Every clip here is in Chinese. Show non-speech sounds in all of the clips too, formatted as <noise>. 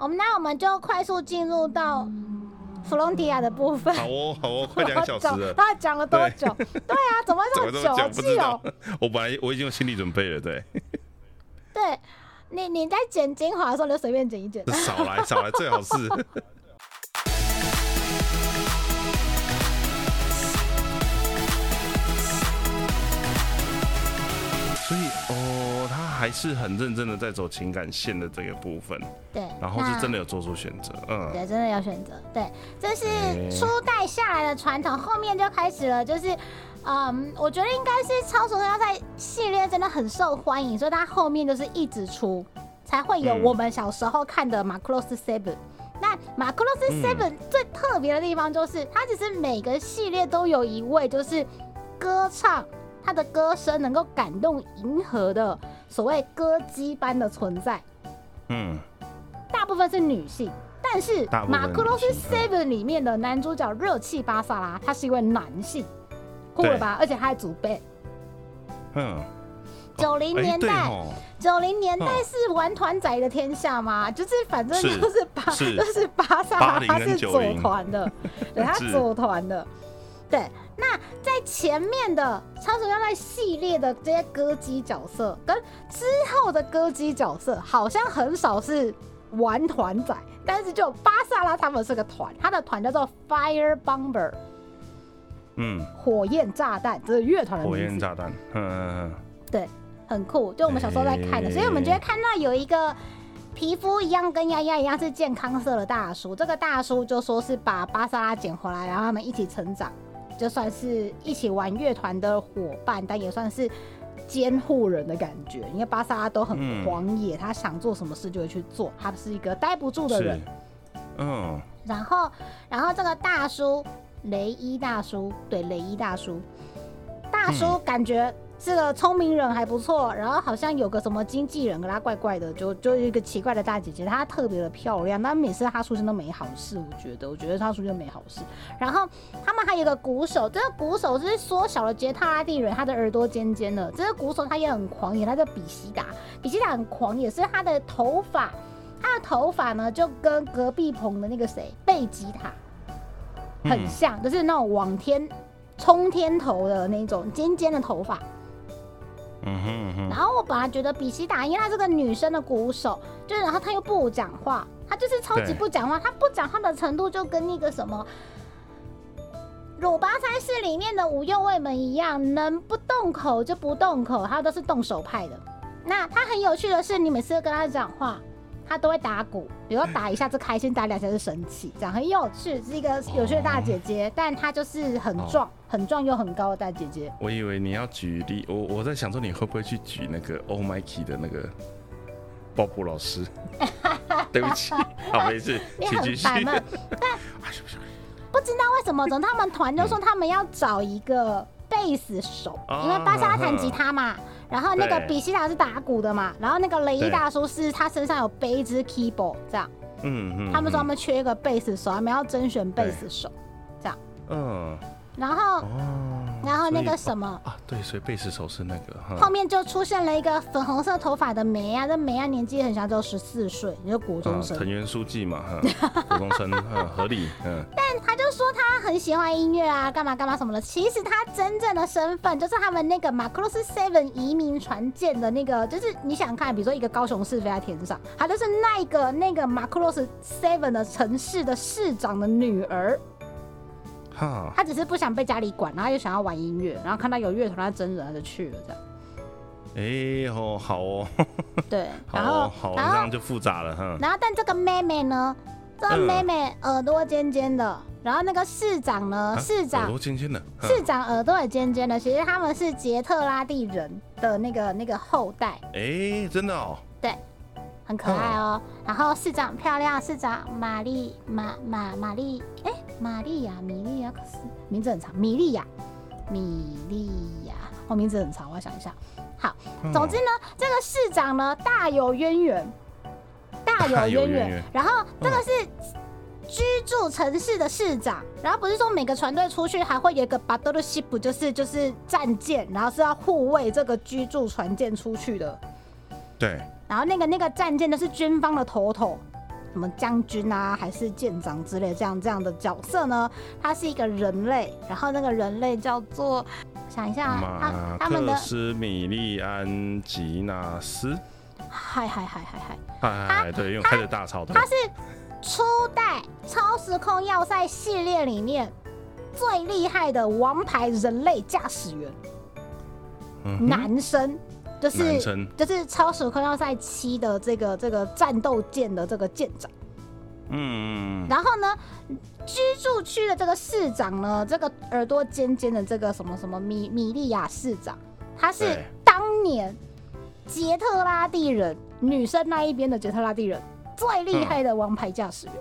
我们那我们就快速进入到弗隆迪亚的部分。好哦，好哦，<laughs> 快两小时了。他讲了多久？对啊，怎么这么 <laughs> 久？不知道。我本来我已经有心理准备了，对。对你你在剪精华的时候就随便剪一剪。少来少来，最好是。还是很认真的在走情感线的这个部分。对，然后是真的有做出选择，嗯，对，真的有选择。对，这是初代下来的传统，后面就开始了，就是，嗯，我觉得应该是超速要在系列真的很受欢迎，所以它后面就是一直出，才会有我们小时候看的马库罗斯 Seven。那马库罗斯 Seven 最特别的地方就是，它只是每个系列都有一位就是歌唱。他的歌声能够感动银河的所谓歌姬般的存在，嗯，大部分是女性，但是《马克罗斯 Seven》里面的男主角热气巴萨拉，他是一位男性，酷了吧？而且他还主 band，嗯，九零年代，九零年代是玩团仔的天下嘛，就是反正就是巴，就是巴萨拉他是组团的，对他组团的，对。<laughs> 那在前面的超时代系列的这些歌姬角色，跟之后的歌姬角色，好像很少是玩团仔，但是就巴萨拉他们是个团，他的团叫做 Fire Bomber，嗯，火焰炸弹，这是乐团的火焰炸弹，嗯嗯嗯，对，很酷，就我们小时候在看的，所以我们觉得看到有一个皮肤一样跟丫丫一样是健康色的大叔，这个大叔就说是把巴萨拉捡回来，然后他们一起成长。就算是一起玩乐团的伙伴，但也算是监护人的感觉。因为巴萨拉都很狂野，他想做什么事就会去做，他是一个待不住的人。嗯。然后，然后这个大叔雷伊大叔，对雷伊大叔，大叔感觉。是个聪明人还不错，然后好像有个什么经纪人跟他怪怪的，就就一个奇怪的大姐姐，她特别的漂亮，但每次她出现都没好事，我觉得，我觉得她出现没好事。然后他们还有一个鼓手，这个鼓手是缩小了杰塔拉蒂人，他的耳朵尖尖的。这个鼓手他也很狂野，他叫比西达，比西达很狂野，是他的头发，他的头发呢就跟隔壁棚的那个谁贝吉塔很像，就是那种往天冲天头的那种尖尖的头发。嗯哼，然后我本来觉得比奇达，因为她是个女生的鼓手，就是然后她又不讲话，她就是超级不讲话，她不讲话的程度就跟那个什么鲁巴三世里面的五右卫门一样，能不动口就不动口，她都是动手派的。那他很有趣的是，你每次跟他讲话。她都会打鼓，比如说打一下子开心，打两下是生气，这样很有趣，是一个有趣的大姐姐。但她就是很壮、很壮又很高的大姐姐。我以为你要举例，我我在想说你会不会去举那个 Oh My Key 的那个鲍勃老师？对不起，<laughs> 好没事，请继续。但不知道为什么，总他们团就说他们要找一个贝斯手，因为巴萨弹吉他嘛。然后那个比西达是打鼓的嘛，然后那个雷伊大叔是他身上有背一支 keyboard 这样，嗯嗯，他们说他们缺一个贝斯手，他们要甄选贝斯手，这样，嗯。然后，然后那个什么啊，对，所以贝斯手是那个。后面就出现了一个粉红色头发的梅啊，这梅啊年纪很小，只有十四岁，你就国中生。藤原书记嘛，哈，<laughs> 国中生，嗯，合理，嗯。但他就说他很喜欢音乐啊，干嘛干嘛什么的。其实他真正的身份就是他们那个马克罗斯 Seven 移民船舰的那个，就是你想看，比如说一个高雄市飞在天上，他就是那个那个马克罗斯 Seven 的城市的市长的女儿。他只是不想被家里管，然后又想要玩音乐，然后看到有乐团他真人，他就去了这样。哎哦，好哦。对，<laughs> 然后好，这样就复杂了哈。然后，但这个妹妹呢？这个妹妹耳朵尖尖的，然后那个市长呢？市长耳朵尖尖的，市长耳朵也尖尖的。其实他们是杰特拉蒂人的那个那个后代。哎，真的哦。对。很可爱哦，然后市长漂亮，市长玛丽玛玛玛丽，哎，玛丽亚米莉亚可是名字很长，米莉亚米莉亚，哦，名字很长，我要想一下。好，总之呢，这个市长呢大有渊源，大有渊源。然后这个是居住城市的市长，然后不是说每个船队出去还会有一个巴多的西普，就是就是战舰，然后是要护卫这个居住船舰出去的。对。然后那个那个战舰的是军方的头头，什么将军啊，还是舰长之类这样这样的角色呢？他是一个人类，然后那个人类叫做，想一下，他马他们的克，思米利安吉纳斯，嗨嗨嗨嗨嗨，嗨，对，因为开着大草头他，是初代超时空要塞系列里面最厉害的王牌人类驾驶员，嗯男生，就是，就是超时空要塞七的这个这个战斗舰的这个舰长。嗯，然后呢，居住区的这个市长呢，这个耳朵尖尖的这个什么什么米米利亚市长，他是当年杰特拉蒂人女生那一边的杰特拉蒂人最厉害的王牌驾驶员。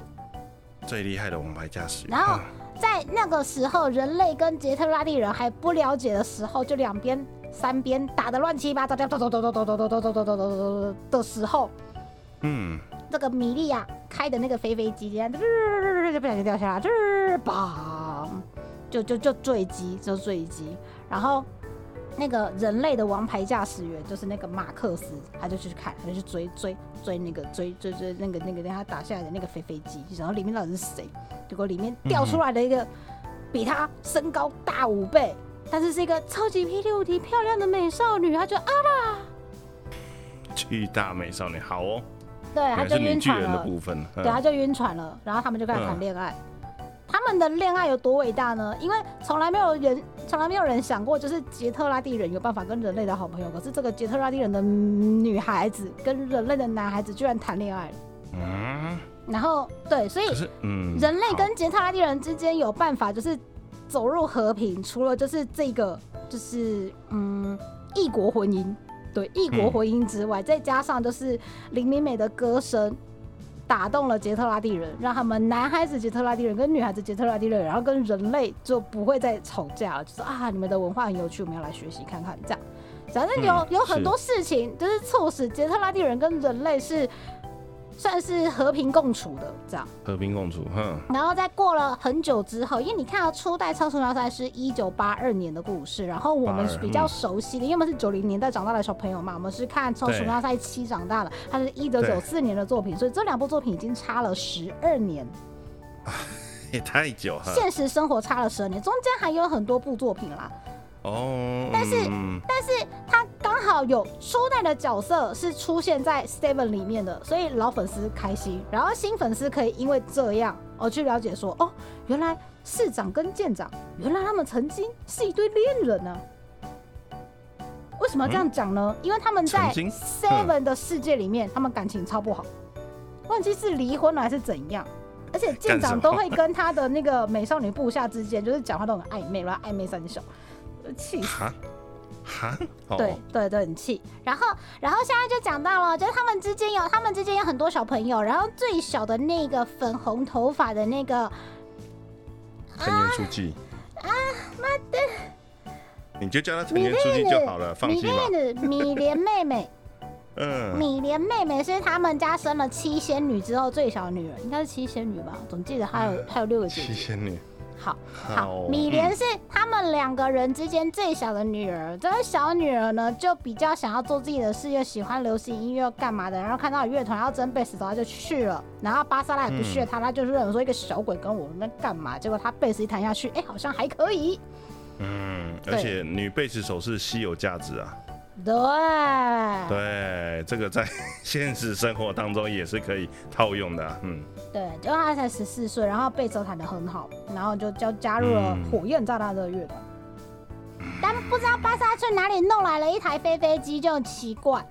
最厉害的王牌驾驶员，然后嗯。在那个时候，人类跟杰特拉蒂人还不了解的时候，就两边三边打得乱七八糟，咚咚咚咚咚咚咚咚咚咚咚咚咚的时候，嗯，这个米莉亚开的那个飞飞机，这样就不小心掉下来，就是砰，就就就坠机，就坠机。然后那个人类的王牌驾驶员就是那个马克思，他就去看，他就去追追追那个追追追那个那个让他打下来的那个飞飞机，然后里面到底是谁？结果里面掉出来的一个比他身高大五倍，但是是一个超级霹雳无敌漂亮的美少女，她就啊啦，巨大美少女，好哦，对，她就晕船的。部分，嗯对，她就晕船了，然后他们就开始谈恋爱。他们的恋爱有多伟大呢？因为从来没有人，从来没有人想过，就是杰特拉蒂人有办法跟人类的好朋友，可是这个杰特拉蒂人的女孩子跟人类的男孩子居然谈恋爱了。嗯，然后对，所以，嗯，人类跟杰特拉蒂人之间有办法，就是走入和平，除了就是这个，就是嗯，异国婚姻，对，异国婚姻之外，再加上就是林美美的歌声。打动了杰特拉蒂人，让他们男孩子杰特拉蒂人跟女孩子杰特拉蒂人，然后跟人类就不会再吵架了，就是啊，你们的文化很有趣，我们要来学习看看，这样。反正有、有很多事情，就是促使杰特拉蒂人跟人类是算是和平共处的，这样。和平共处，哼，然后在过了很久之后，因为你看到初代超时空要塞是一九八二年的故事，然后我们是比较熟悉的，因为我们是九零年代长大的小朋友嘛，我们是看超时空要塞七长大的，它是一九九四年的作品，所以这两部作品已经差了十二年，<laughs> 也太久了，现实生活差了十二年，中间还有很多部作品啦，哦，但是嗯但是他刚好有初代的角色是出现在 Seven 里面的，所以老粉丝开心，然后新粉丝可以因为这样而去了解说，哦，原来市长跟舰长，原来他们曾经是一对恋人呢、为什么要这样讲呢？因为他们在 Seven 的世界里面，他们感情超不好，忘记是离婚了还是怎样。而且舰长都会跟他的那个美少女部下之间，就是讲话都很暧昧，然后暧昧三小，气死。哈哈，<laughs> 哦对对对，很气。然后，然后现在就讲到了，就是他们之间有他们之间有很多小朋友，然后最小的那个粉红头发的那个，藤原书记啊，妈的，你就叫他藤米原书记就好了，，放米心吧，莉子，米莲妹妹，<laughs> 嗯，米莲妹妹是他们家生了七仙女之后最小的女儿，应该是七仙女吧？总记得还有还有六个姐姐。七仙女，好好好，米莲是他们两个人之间最小的女儿。这个小女儿呢，就比较想要做自己的事业，喜欢流行音乐干嘛的。然后看到有乐团要争贝斯手，她就去了。然后巴萨拉也不屑她，她就是认为说一个小鬼跟我们那干嘛？结果她贝斯一弹下去，哎，好像还可以。嗯，而且女贝斯手是稀有价值啊，对，对，这个在现实生活当中也是可以套用的啊，嗯，对，因为他才十四岁，然后贝斯手弹得很好，然后就就加入了嗯火焰炸弹这个乐团。但不知道巴萨去哪里弄来了一台飞飞机，就很奇怪。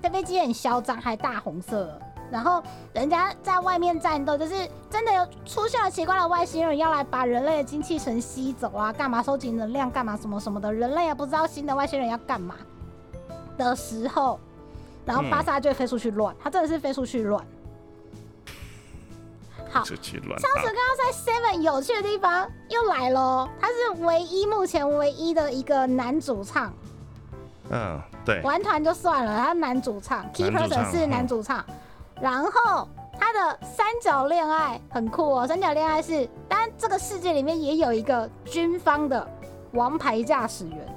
飞飞机很嚣张，还大红色。然后人家在外面战斗，就是真的有出现了奇怪的外星人要来把人类的精气神吸走啊，干嘛收集能量，干嘛什么什么的，人类也不知道新的外星人要干嘛的时候，然后嗯巴萨就会飞出去乱，他真的是飞出去乱。好，超时刚刚在 Seven 有趣的地方又来喽，他是唯一目前唯一的一个男主唱，嗯，对，玩团就算了，他男主唱，Key Person 是男主唱，然后他的三角恋爱很酷哦，三角恋爱是，当然这个世界里面也有一个军方的王牌驾驶员，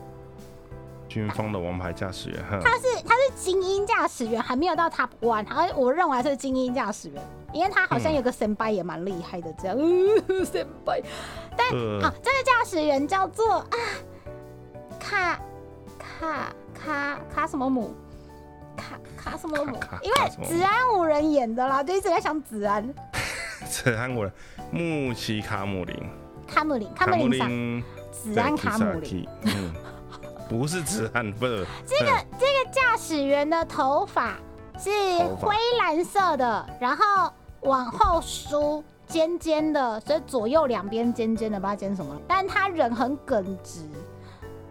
军方的王牌驾驶员，他是他是精英驾驶员，还没有到 Top One，而我认为他是精英驾驶员，因为他好像有个神拜也蛮厉害的，这样 <laughs> 神拜。但呃好，这个驾驶员叫做啊卡卡卡卡什么姆。卡卡什么姆？因为子安五人演的啦，就一直在想子安 <laughs> 子安五人穆奇卡姆林，卡姆林卡卡姆姆林上林，子安卡姆林。林，嗯，不是子安，不是这个这个驾驶员的头发是灰蓝色的，然后往后梳，尖尖的，所以左右两边尖尖的，不知道尖什么。但他人很耿直，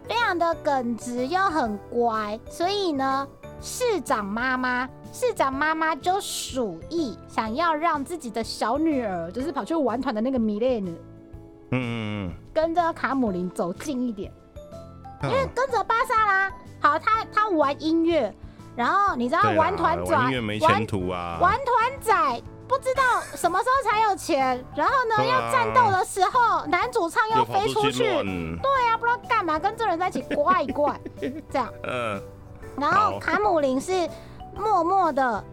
非常的耿直又很乖，所以呢，市长妈妈。市长妈妈就鼠意想要让自己的小女儿，就是跑去玩团的那个米列女，嗯嗯跟着卡姆林走近一点。嗯，因为跟着巴萨拉，好，他他玩音乐，然后你知道玩团仔，玩音乐没玩前途啊，玩团仔不知道什么时候才有钱，然后呢、啊。要战斗的时候，男主唱又飞出去，对啊，不知道干嘛，跟这人在一起怪怪，这样，<laughs> 嗯，然后卡姆林是默默的。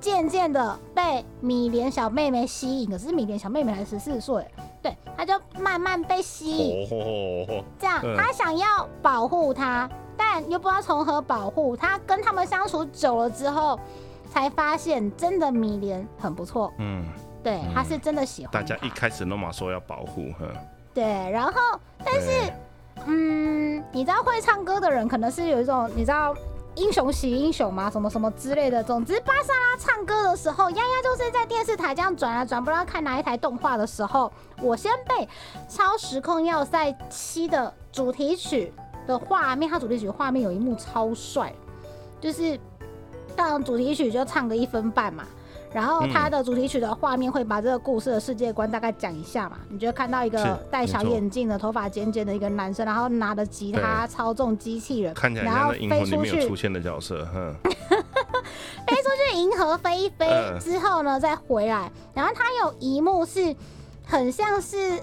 渐渐的被米莲小妹妹吸引，可是米莲小妹妹才十四岁，对，她就慢慢被吸引，哦，这样，嗯他想要保护他，但又不知道从何保护。他跟他们相处久了之后，才发现真的米莲很不错。嗯，对，嗯他是真的喜欢他。大家一开始都嘛说要保护，哼，对，然后但是嗯，你知道会唱歌的人可能是有一种你知道。英雄惜英雄嘛，什么什么之类的。总之，巴萨拉唱歌的时候，丫丫就是在电视台这样转啊转，不知道看哪一台动画的时候，我先被《超时空要塞七》的主题曲的画面，它主题曲画面有一幕超帅，就是当主题曲就唱个一分半嘛，然后它的主题曲的画面会把这个故事的世界观大概讲一下嘛，你就会看到一个戴小眼镜的、头发尖尖的一个男生，然后拿着吉他操纵机器人，看起来然后飞出去。出现的角色，哼，<laughs> 飞出去银河飞一飞嗯。之后呢，再回来。然后它有一幕是很像是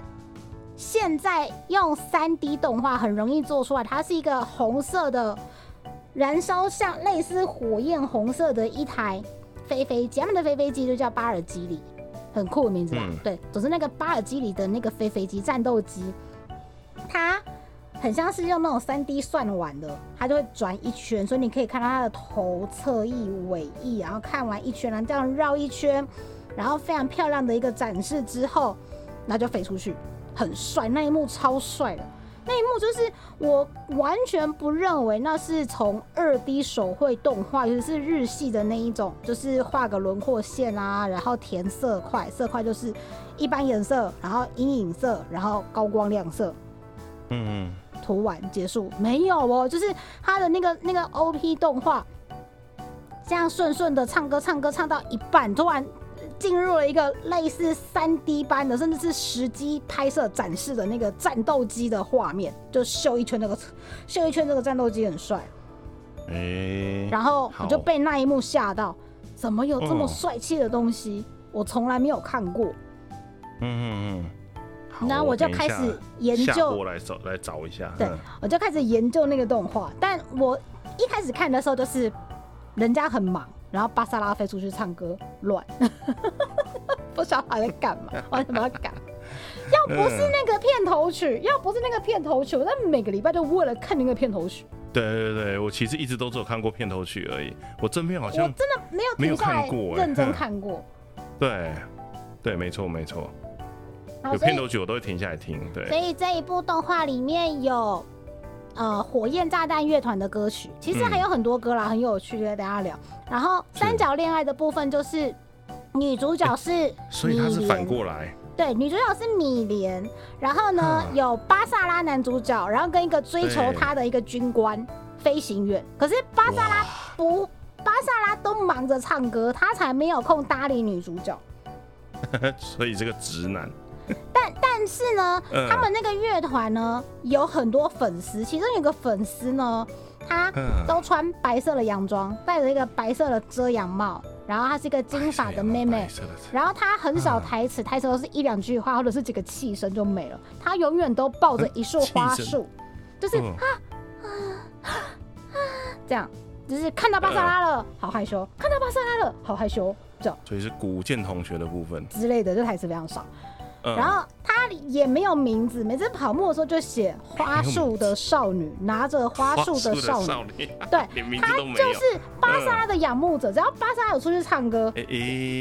现在用三 D 动画很容易做出来，它是一个红色的燃烧像类似火焰红色的一台飞飞机，他们的飞飞机就叫巴尔基里，很酷的名字吧？嗯对，总之那个巴尔基里的那个飞飞机战斗机，它。很像是用那种三 D 算完的，它就会转一圈，所以你可以看到它的头、侧翼、尾翼，然后看完一圈，然后这样绕一圈，然后非常漂亮的一个展示之后，然后就飞出去，很帅，那一幕超帅的。那一幕就是我完全不认为那是从二 D 手绘动画，尤其是日系的那一种，就是画个轮廓线啊，然后填色块，色块就是一般颜色，然后阴影色，然后高光亮色，嗯嗯。涂完结束。没有哦，就是他的那个那个 OP 动画，这样顺顺的唱歌唱歌唱到一半，突然进入了一个类似三 D 般的，甚至是实机拍摄展示的那个战斗机的画面，就秀一圈那个秀一圈这个战斗机很帅，嗯，哎，然后我就被那一幕吓到，怎么有这么哦帅气的东西？我从来没有看过，嗯嗯嗯，然后我就开始研究来找来找一下，对嗯，我就开始研究那个动画。但我一开始看的时候，就是人家很忙，然后巴萨拉飞出去唱歌，乱，<laughs> 不知道他在干嘛，完全不知道干。要不是那个片头曲，<laughs> 要不是那个片头曲，我在每个礼拜就为了看那个片头曲，对对对，我其实一直都只有看过片头曲而已，我正片好我像真的没有没有看过欸。认真嗯看过。<laughs> 对对，没错没错，有片头曲我都会停下来听，对。所，以这一部动画里面有呃火焰炸弹乐团的歌曲，其实嗯。还有很多歌啦，很有趣，跟大家聊。然后三角恋爱的部分就是女主角是所以她是反过来，对，女主角是米莲，然后呢嗯有巴萨拉男主角，然后跟一个追求对他的一个军官飞行员。可是巴萨拉不，巴萨拉都忙着唱歌，他才没有空搭理女主角。<laughs> 所以这个直男，但但是呢，嗯。他们那个乐团呢有很多粉丝，其中有个粉丝呢，他嗯，都穿白色的洋装，戴着一个白色的遮阳帽，然后她是一个金发的妹妹然后她很少嗯台词，台词都是一两句话或者是几个气声就没了，她永远都抱着一束花束，就是啊啊啊这样就是看到巴萨拉了，好害羞；看到巴萨拉了，好害羞，这样。所以是古剑同学的部分。之类的，这台词非常少。嗯。然后他也没有名字，每次跑步的时候就写花束的少女，拿着花束的少女，少女，对，<laughs> 他。就是巴莎拉的仰慕者，只要巴莎拉有出去唱歌，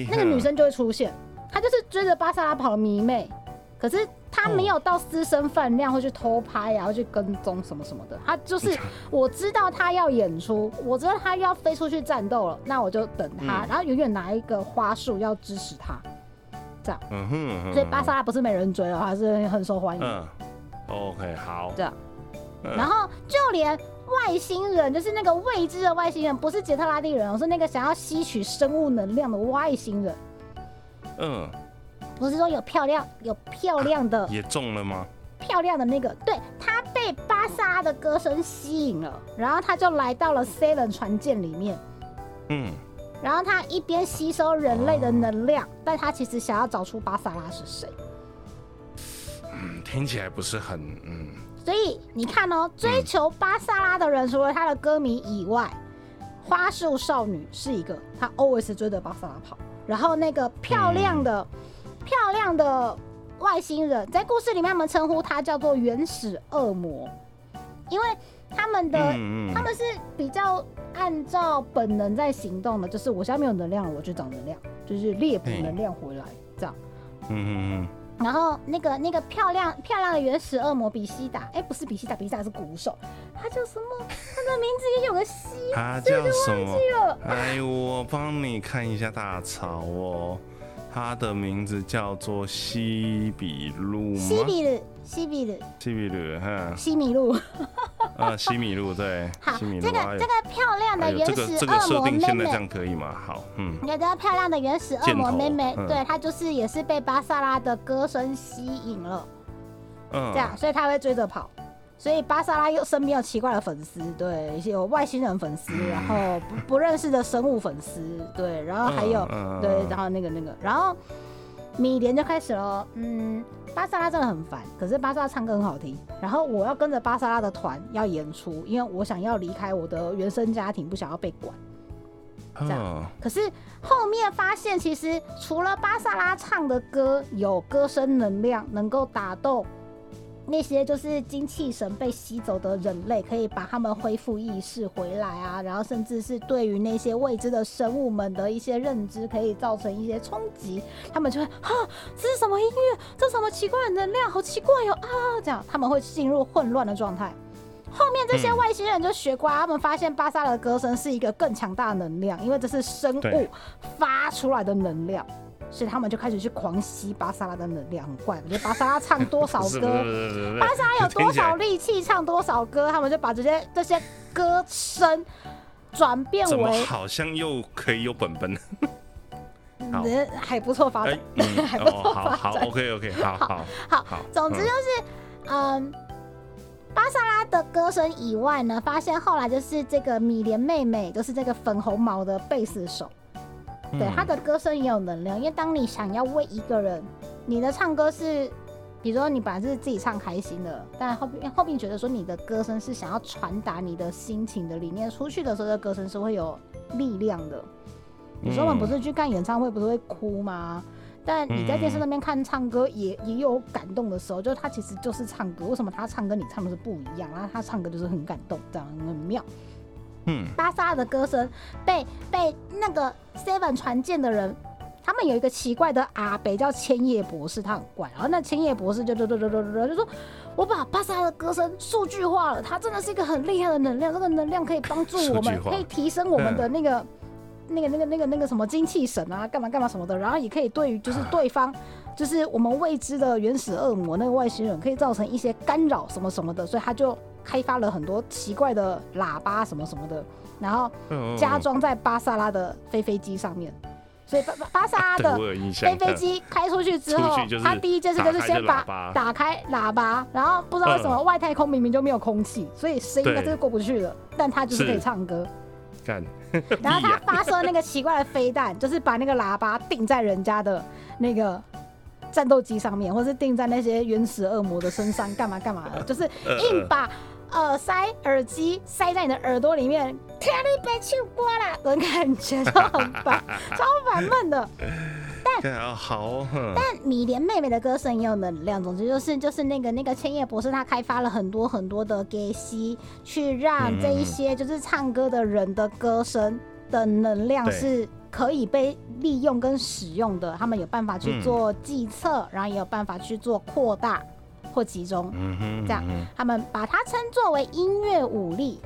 那个女生就会出现，她就是追着巴莎拉跑的迷妹，可是她没有到私生饭量，会去偷拍啊，后去跟踪什么什么的。她就是我知道她要演出，我知道她要飞出去战斗了，那我就等她，嗯。然后永远拿一个花束要支持她。嗯哼，嗯哼所以巴萨拉不是没人追了，还是很受欢迎。嗯，OK，好，这样，嗯然后就连外星人，就是那个未知的外星人，不是杰特拉蒂人哦，是那个想要吸取生物能量的外星人。嗯，不是说有漂亮有漂亮的、也中了吗？漂亮的那个，对他被巴萨的歌声吸引了，然后他就来到了 Seven 船舰里面，嗯，然后他一边吸收人类的能量，但他其实想要找出巴萨拉是谁。嗯听起来不是很，嗯，所以你看哦，追求巴萨拉的人，除了他的歌迷以外，花束少女是一个，他 always 追着巴萨拉跑。然后那个漂亮的、漂亮的外星人，在故事里面他们称呼他叫做原始恶魔，因为他们的、嗯他们是比较按照本能在行动的，就是我现在没有能量了，我就找能量，就是猎捕能量回来这样。嗯嗯嗯然后那个那个漂亮漂亮的原始恶魔比西达，哎，不是比西达，比西达是鼓手，他叫什么？他的名字也有个西嗯，他叫什么？了。哎，我帮你看一下大潮哦，他的名字叫做西比路吗？西比鲁，西比鲁，西比鲁，哈，西米露。啊，西米露，对，好，西米露，这个哎这个漂亮的原这个这个始恶魔妹设定现在这，样可以吗？好，嗯，你觉得漂亮的原始恶魔妹妹，嗯对她就是也是被巴萨拉的歌声吸引了，嗯，这样，所以她会追着跑。所以巴萨拉又身边有奇怪的粉丝，对，有外星人粉丝，然后不不认识的生物粉丝，对，然后还有嗯嗯对，嗯然后那个那个，然后米莲就开始了，嗯，巴萨拉真的很烦，可是巴萨拉唱歌很好听，然后我要跟着巴萨拉的团要演出，因为我想要离开我的原生家庭，不想要被管。这样嗯可是后面发现，其实除了巴萨拉唱的歌有歌声能量，能够打动那些就是精气神被吸走的人类，可以把他们恢复意识回来啊，然后甚至是对于那些未知的生物们的一些认知，可以造成一些冲击，他们就会哈，这是什么音乐？这什么奇怪的能量？好奇怪哦啊！这样他们会进入混乱的状态。后面这些嗯外星人就学乖，他们发现巴萨的歌声是一个更强大的能量，因为这是生物发出来的能量，所以他们就开始去狂吸巴萨拉的能量，很怪。我觉得巴萨拉唱多少 <laughs> 歌，巴萨拉有多少力气唱多少歌，他们就把这些这些歌声转变怎么为好像又可以有本本？<laughs> 好嗯还不错发展 <laughs> 还不错哦，好好，OK OK，好好好好，总之就是，嗯，巴萨拉的歌声以外呢，发现后来就是这个米莲妹妹，就是这个粉红毛的贝斯手，对他的歌声也有能量。因为当你想要为一个人，你的唱歌是，比如说你本来是自己唱开心的，但后面后面觉得说你的歌声是想要传达你的心情的理念出去的时候，这歌声是会有力量的。有时候我们不是去看演唱会，不是会哭吗？但你在电视那边看唱歌也也有感动的时候，就是他其实就是唱歌，为什么他唱歌你唱的是不一样？然后他唱歌就是很感动，这样很妙。嗯巴萨的歌声被被那个 Seven 传见的人，他们有一个奇怪的阿北叫千叶博士，他很怪。然后那千叶博士就就就就就就就说，我把巴萨的歌声数据化了，它真的是一个很厉害的能量，这个能量可以帮助我们可以提升我们的那个。那个、那个、那个、那个什么精气神啊，干嘛干嘛什么的，然后也可以对于就是对方，<sighs> 就是我们未知的原始恶魔那个外星人，可以造成一些干扰什么什么的，所以他就开发了很多奇怪的喇叭什么什么的，然后嗯，加装在巴萨拉的飞飞机上面。所以巴巴巴萨拉的飞，飞机开出去之后他第一件事就是先把打开喇叭然后不知道为什么外太空明明就没有空气，所以声音应该对。是过不去了，但他就是可以唱歌。干，然后 <laughs> 他发射那个奇怪的飞弹，就是把那个喇叭定在人家的那个战斗机上面，或是定在那些原始恶魔的身上，干嘛干嘛的，就是 <laughs> 硬把耳塞、耳机塞在你的耳朵里面，天你被去过啦，的感觉就很烦，<laughs> 超烦闷的。但好，但米莲妹妹的歌声也有能量。总之就是就是那个那个千叶博士，他开发了很多很多的给息，去让这一些就是唱歌的人的歌声的能量是可以被利用跟使用的。他们有办法去做计策，然后也有办法去做扩大或集中。嗯哼，这样他们把它称作为音乐武力。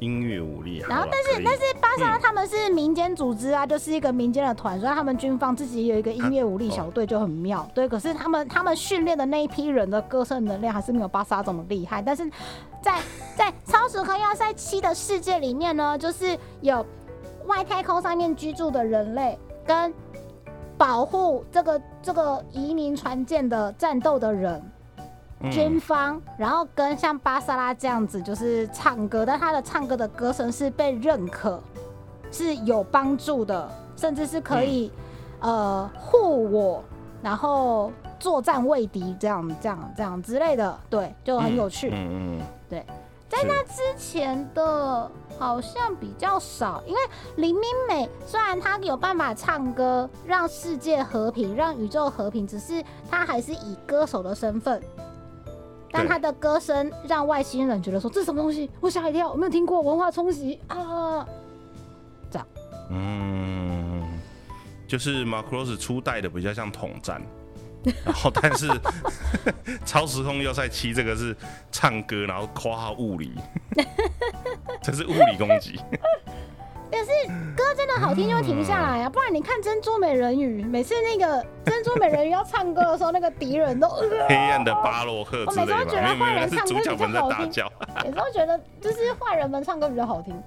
音乐武力，然后但是但是巴萨他们是民间组织啊，就是一个民间的团，所以他们军方自己有一个音乐武力小队就很妙。对，可是他们他们训练的那一批人的歌声能量还是没有巴萨这么厉害。但是在在超时空要塞七的世界里面呢，就是有外太空上面居住的人类跟保护这个这个移民船舰的战斗的人。军方，然后跟像巴萨拉这样子，就是唱歌，但他的唱歌的歌声是被认可，是有帮助的，甚至是可以呃护我，然后作战未敌，这样这样这样之类的，对，就很有趣。嗯嗯，对，在那之前的好像比较少，因为林明美虽然她有办法唱歌，让世界和平，让宇宙和平，只是她还是以歌手的身份。但她的歌声让外星人觉得说这是什么东西？我吓一跳，我没有听过文化冲击啊！这样，嗯，就是马克罗斯初代的比较像统战，然后但是 <laughs> 超时空要塞七这个是唱歌，然后夸号物理，这是物理攻击。可是歌真的好听就会停下来啊，不然你看《珍珠美人鱼》，每次那个珍珠美人鱼要唱歌的时候，那个敌人都黑暗的巴洛克之类的，我每次都觉得坏人唱歌比较好听，有时候觉得就是坏人们唱歌比较好听。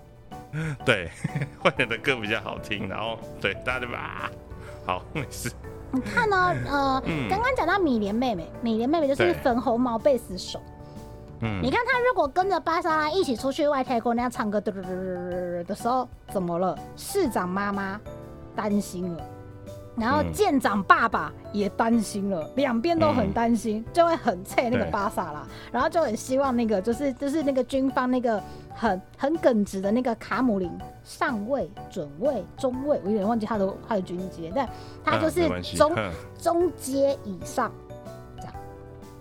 <laughs> 对，<laughs> 坏人的歌比较好听，然后对大家就吧，好没事。你看呢？呃，刚刚讲到米莲妹妹，米莲妹妹就是粉红毛贝斯手。你看她如果跟着巴莎拉一起出去外太空那样唱歌，的时候怎么了？市长妈妈担心了，然后舰长爸爸也担心了，两边都很担心，就会很菜那个巴萨啦，然后就很希望那个就是就是那个军方那个很很耿直的那个卡姆林上尉、准尉、中尉，我有点忘记他的他的军阶，但他就是中中阶以上。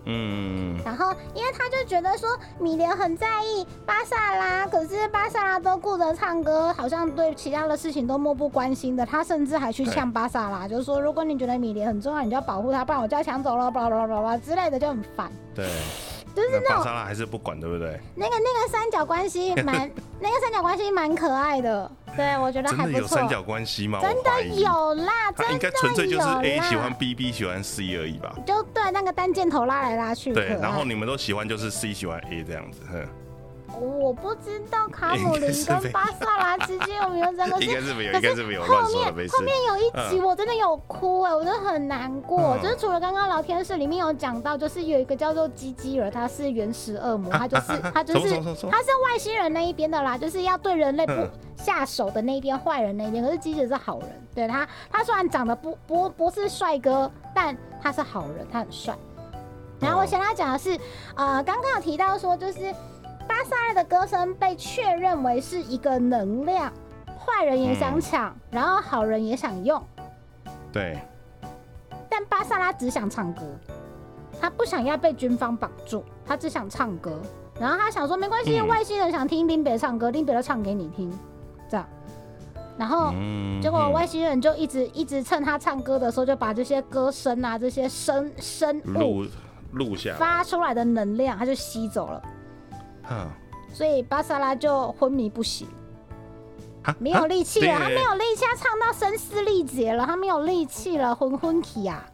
嗯，然后因为他就觉得说米莲很在意巴萨拉，可是巴萨拉都顾着唱歌，好像对其他的事情都漠不关心的。他甚至还去呛巴萨拉，就是说如果你觉得米莲很重要，你就要保护他，不然我就要抢走了，巴拉巴拉巴拉之类的，就很烦。对。就是那种，还是不管，对不对？那个那个三角关系蛮，<laughs> 那个三角关系蛮可爱的，对我觉得还不错。有三角关系吗？真的有啦，真的应该纯粹就是 A 喜欢 B，B 喜欢 C 而已吧？就对，那个单箭头拉来拉去。对，然后你们都喜欢就是 C 喜欢 A 这样子，哼。我不知道卡姆林跟巴萨拉之间有没有这个，<laughs> 应该是没有，应该是没有。后面后面有一集我真的有哭哎，我真的很难过。就是除了刚刚聊天室里面有讲到，就是有一个叫做基基尔，他是原始恶魔，他就是他就是他是外星人那一边的啦，就是要对人类不下手的那一边坏人那一边。可是基基尔是好人，对他他虽然长得不不不是帅哥，但他是好人，他很帅。然后我想要讲的是，呃，刚刚有提到说就是。巴萨尔的歌声被确认为是一个能量，坏人也想抢，然后好人也想用。对。但巴萨拉只想唱歌，他不想要被军方绑住，他只想唱歌。然后他想说，没关系，外星人想听林北唱歌，林北就唱给你听，这样。然后结果外星人就一直一直趁他唱歌的时候，就把这些歌声啊，这些声声录录下发出来的能量，他就吸走了。所以巴萨拉就昏迷不醒，没有力气了，他没有力气，他唱到声嘶力竭了，他没有力气了，昏昏体啊！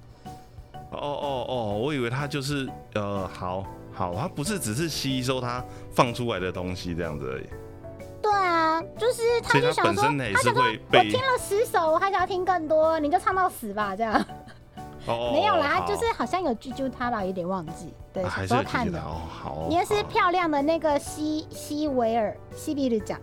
哦哦哦，我以为他就是呃，好好，他不是只是吸收他放出来的东西这样子而已。对啊，就是他就想说，他想说，我听了十首，我还想要听更多，你就唱到死吧，这样。没有啦，就是好像有剧救他吧，有点忘记。对，小时候看的。哦，好。也是漂亮的那个西西维尔西比里奖。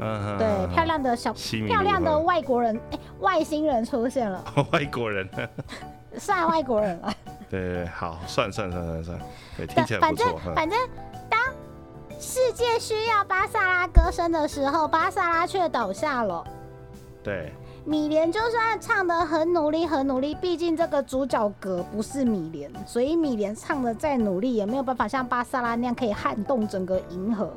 嗯对，漂亮的小漂亮的外国人，哎，外星人出现了。<laughs> 外国人。<laughs> 算外国人了。<laughs> 对对，好，算算算算算。对，听起来不错。反正反正当世界需要巴萨拉歌声的时候，巴萨拉却倒下了。对，米莲就算唱的很努力，很努力，毕竟这个主角格不是米莲，所以米莲唱的再努力，也没有办法像巴萨拉那样可以撼动整个银河。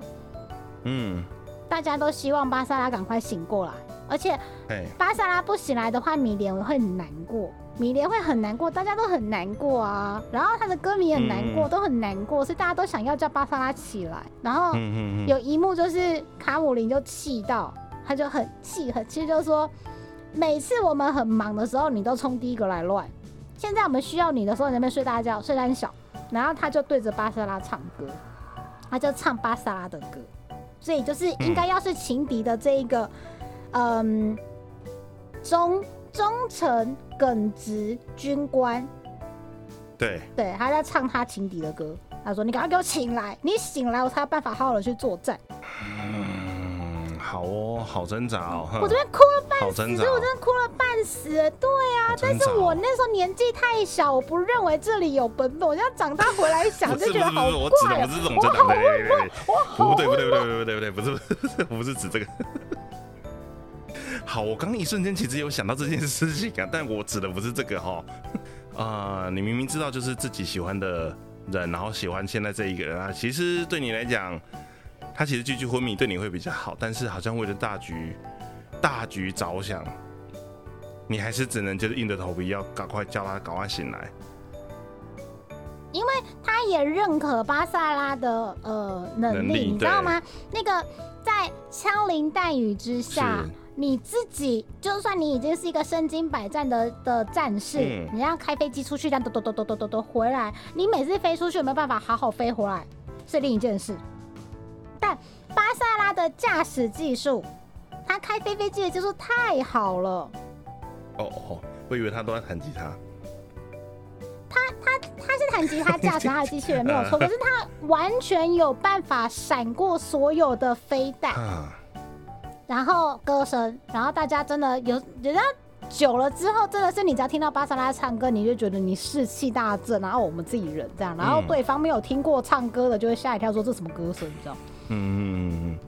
嗯，大家都希望巴萨拉赶快醒过来，而且哎，巴萨拉不醒来的话，米莲会很难过，米莲会很难过，大家都很难过啊。然后他的歌迷也很难过，嗯都很难过，所以大家都想要叫巴萨拉起来。然后有一幕就是卡姆林就气到，他就很气很气，就说每次我们很忙的时候，你都冲第一个来乱，现在我们需要你的时候，你在那边睡大觉，睡胆小。然后他就对着巴萨拉唱歌，他就唱巴萨拉的歌，所以就是应该要是情敌的这一个，嗯，忠忠诚耿直军官，对，对，他在唱他情敌的歌。他说：“你赶快给我醒来，你醒来，我才有办法好好的去作战。嗯，好哦，好挣扎哦，我这边哭了半死，我真的哭了半死。对啊，好但是我那时候年纪太小，我不认为这里有本本。我现在长大回来想，就觉得好怪哦的不是这种挣扎，我好对对对对，我好不对不对不对不对不对不对，不是不是不是指这个。好，我刚一瞬间其实有想到这件事情啊，但我指的不是这个哈。啊，你明明知道就是自己喜欢的人，然后喜欢现在这一个人啊，其实对你来讲，他其实继续昏迷对你会比较好，但是好像为了大局大局着想，你还是只能就是硬着头皮要赶快叫他赶快醒来。因为他也认可巴萨拉的呃能力，你知道对吗？那个在枪林弹雨之下，你自己就算你已经是一个身经百战的的战士，嗯你要开飞机出去，这样抖抖抖抖抖抖抖回来，你每次飞出去有没有办法好好飞回来，是另一件事。但巴萨拉的驾驶技术，他开飞飞机的技术太好了。哦哦，我以为他都在弹吉他。他他他是弹吉他驾驶他的机器人没有错，<laughs> 可是他完全有办法闪过所有的飞弹，啊，然后歌声，然后大家真的有，人家久了之后，真的是你只要听到巴萨拉唱歌，你就觉得你士气大振，然后我们自己人这样，然后嗯对方没有听过唱歌的就会吓一跳，说这什么歌声，你知道吗？嗯嗯嗯嗯，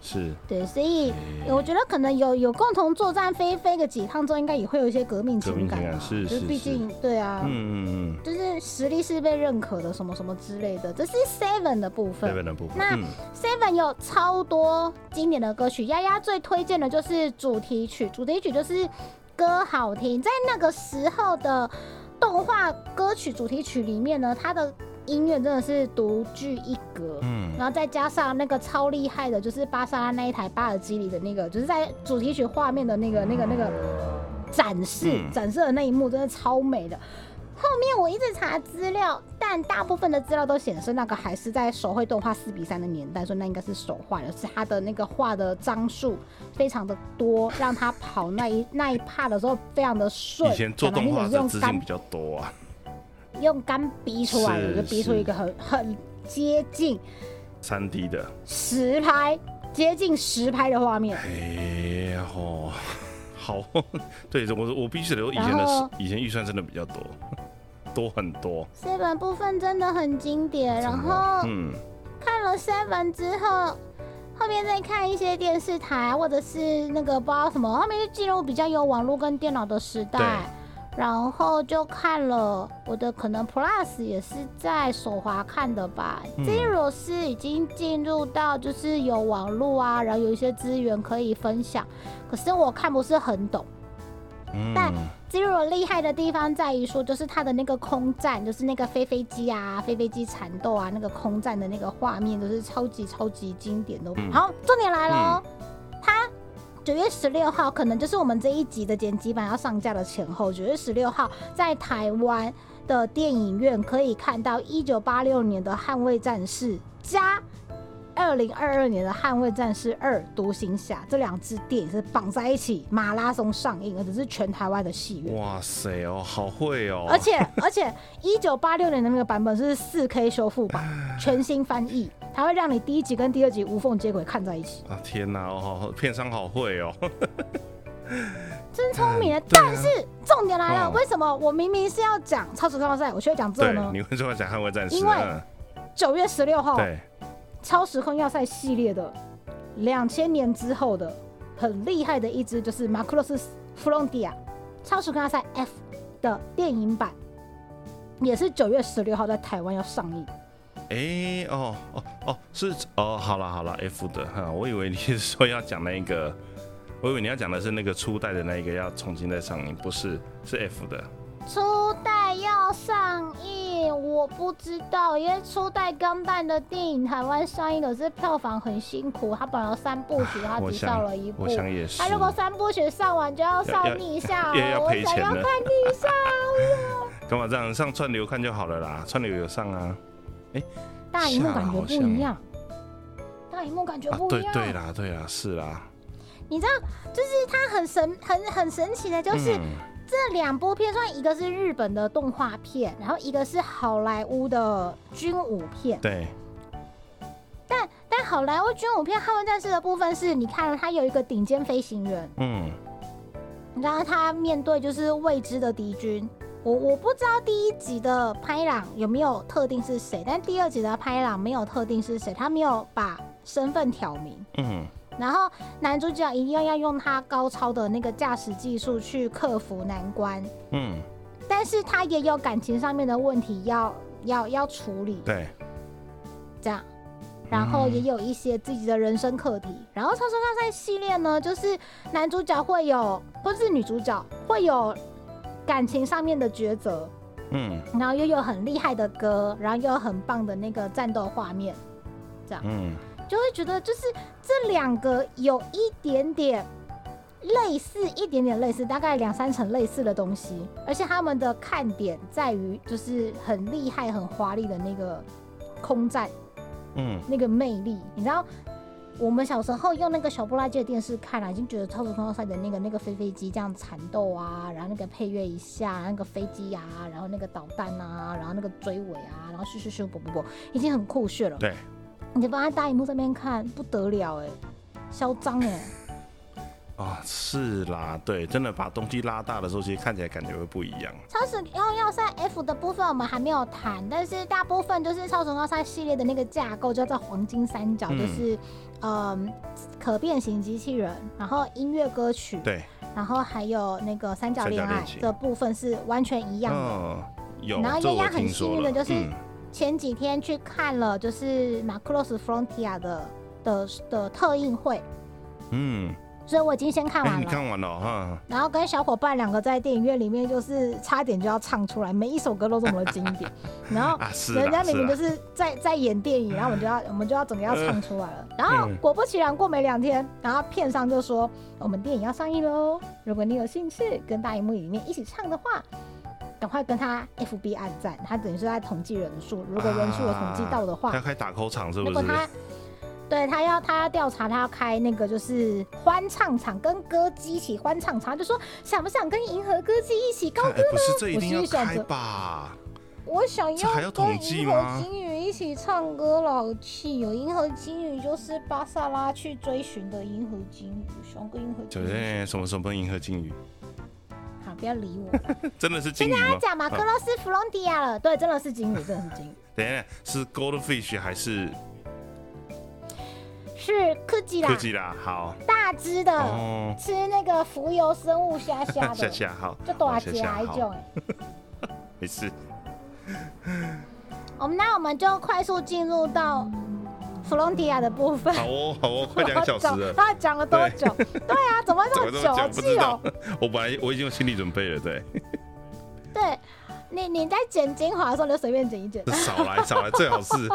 是，对，所以我觉得可能有有共同作战飞飞个几趟之后，应该也会有一些革命情感啊，情感是就是毕竟对啊。嗯嗯嗯，就是实力是被认可的，什么什么之类的，这是 Seven 的部分。这。边的部分，那嗯。Seven 有超多经典的歌曲，丫丫最推荐的就是主题曲，主题曲就是歌好听，在那个时候的动画歌曲主题曲里面呢，它的音乐真的是独具一格。嗯然后再加上那个超厉害的，就是巴莎拉那一台巴尔基里的那个，就是在主题曲画面的那个、那个、那个展示、嗯展示的那一幕，真的超美的。后面我一直查资料，但大部分的资料都显示那个还是在手绘动画四比三的年代，所以那应该是手画的，是他的那个画的张数非常的多，让他跑那一那一帕的时候非常的顺。以前做动画的用干资金比较多啊，用干逼出来的，是就逼出一个很很接近三 D 的，实拍、接近实拍的画面。哎吼，<laughs> 好，对我我必须得说，以前的以前预算真的比较多，<laughs> 多很多，Seven 部分真的很经典，然后嗯。看了 Seven 之后，后面再看一些电视台或者是那个不知道什么，后面就进入比较有网络跟电脑的时代。然后就看了我的可能 Plus 也是在手滑看的吧、嗯。Zero 是已经进入到就是有网络啊，然后有一些资源可以分享，可是我看不是很懂。但嗯，Zero 厉害的地方在于说，就是它的那个空战，就是那个飞飞机啊、飞飞机缠斗啊，那个空战的那个画面，都是超级超级经典的。嗯。好，重点来了哦，它九月十六号可能就是我们这一集的剪辑版要上架的前后，九月十六号在台湾的电影院可以看到一九八六年的《捍卫战士》加。二零二二年的《捍卫战士二：独行侠》这两支电影是绑在一起马拉松上映，而且是全台湾的戏院。哇塞哦，好会哦，而且而且，一九八六年的那个版本是四 K 修复版，<sighs> 全新翻译，它会让你第一集跟第二集无缝接轨看在一起，啊天哪，哦，好片商好会哦，<laughs> 真聪明啊但是重点来了，哦为什么我明明是要讲超时空赛，我却会讲这个，呢？你为什么要讲捍卫战士？因为嗯九月十六号对，超时空要塞系列的两千年之后的很厉害的一支，就是马库洛斯弗隆迪亚超时空要塞 F 的电影版，也是九月十六号在台湾要上映。哎、哦哦哦，是哦，好了好了，F 的哈，我以为你是说要讲那个，我以为你要讲的是那个初代的那一个要重新再上映，不是，是 F 的。初代要上映，我不知道，因为初代钢弹的电影台湾上映的是票房很辛苦，它本来有三部曲，它只上了一部我。想也是它。如果三部曲上完就要上逆下要要了，我想要看逆下了。干嘛这样上串流看就好了啦？串流有上啊。大荧幕感觉不一样，大荧幕感觉啊，不一样。对对啦，对啦，是啦。你知道，就是它很神、很很神奇的，就是嗯这两部片，算一个是日本的动画片，然后一个是好莱坞的军武片。对，但但好莱坞军武片《捍卫战士》的部分是，你看他有一个顶尖飞行员，嗯，然后他面对就是未知的敌军。我我不知道第一集的拍朗有没有特定是谁，但第二集的拍朗没有特定是谁，他没有把身份挑明。嗯，然后男主角一定要用他高超的那个驾驶技术去克服难关，嗯，但是他也有感情上面的问题要要要处理，对，这样，然后也有一些自己的人生课题。然后《超时大赛》系列呢，就是男主角会有，或是女主角会有感情上面的抉择，嗯。然后又有很厉害的歌，然后又有很棒的那个战斗画面，嗯，就会觉得就是这两个有一点点类似，一点点类似，大概两三成类似的东西，而且他们的看点在于就是很厉害、很华丽的那个空战嗯，那个魅力，你知道。我们小时候用那个小布拉机的电视看啊，已经觉得超时空要塞的那个那个飞飞机这样缠斗啊，然后那个配乐一下，那个飞机啊，然后那个导弹啊，然后那个追尾啊，然后咻咻咻啵啵啵，已经很酷炫了。对，你放在大荧幕上面看，不得了哎，嚣张哎。啊，<laughs> 是啦，对，真的把东西拉大的时候，其实看起来感觉会不一样。超时空要塞 F 的部分我们还没有谈，但是大部分就是超时空要塞系列的那个架构叫做黄金三角，嗯就是嗯可变形机器人，然后音乐歌曲，对，然后还有那个三角恋爱的部分是完全一样的。嗯，有，然后丫丫很幸。运的就是嗯前几天去看了就是马克罗斯 Frontier 的的的特映会，嗯，所以我已经先看哎，完了。你看完了哈？然后跟小伙伴两个在电影院里面，就是差点就要唱出来，每一首歌都这么的经典。<laughs> 然后人家明明就，是在在演电影，然后我们就要我们就要整个要唱出来了。然后嗯果不其然，过没两天，然后片商就说我们电影要上映喽，如果你有兴趣跟大荧幕里面一起唱的话。赶快跟他 FB 按赞，他等于是在统计人数，如果人数有统计到的话，他要开打 call 场是不是？如果他对他要他要调查，他要开那个就是欢唱场，跟歌姬一起欢唱场，他就说想不想跟银河歌姬一起高歌？呢不是，这一我定要开吧？我想要要跟银河金鱼一起唱歌，老气哦！银河金鱼就是巴萨拉去追寻的银河金鱼，想跟银河金鱼。对，什么什么银河金鱼，好，不要理我。<laughs> 真的是金鱼他吗？讲马克罗斯弗隆迪亚了，对，真的是金鱼，真的是金鱼，等一下，是 goldfish 还是是科技啦，科技啦？好，大只的，哦，吃那个浮游生物虾虾的，<laughs> 虾虾好，就大好下下好家一种哎。<laughs> 没事。我们那我们就快速进入到弗隆迪亚的部分。好哦，好哦，<laughs> 快两小时了，他讲了多久？对啊，怎么这 <laughs> 么久？我本来我已经有心理准备了，对，<laughs> 对你你在剪精华的时候你就随便剪一剪。少来少来，最好是。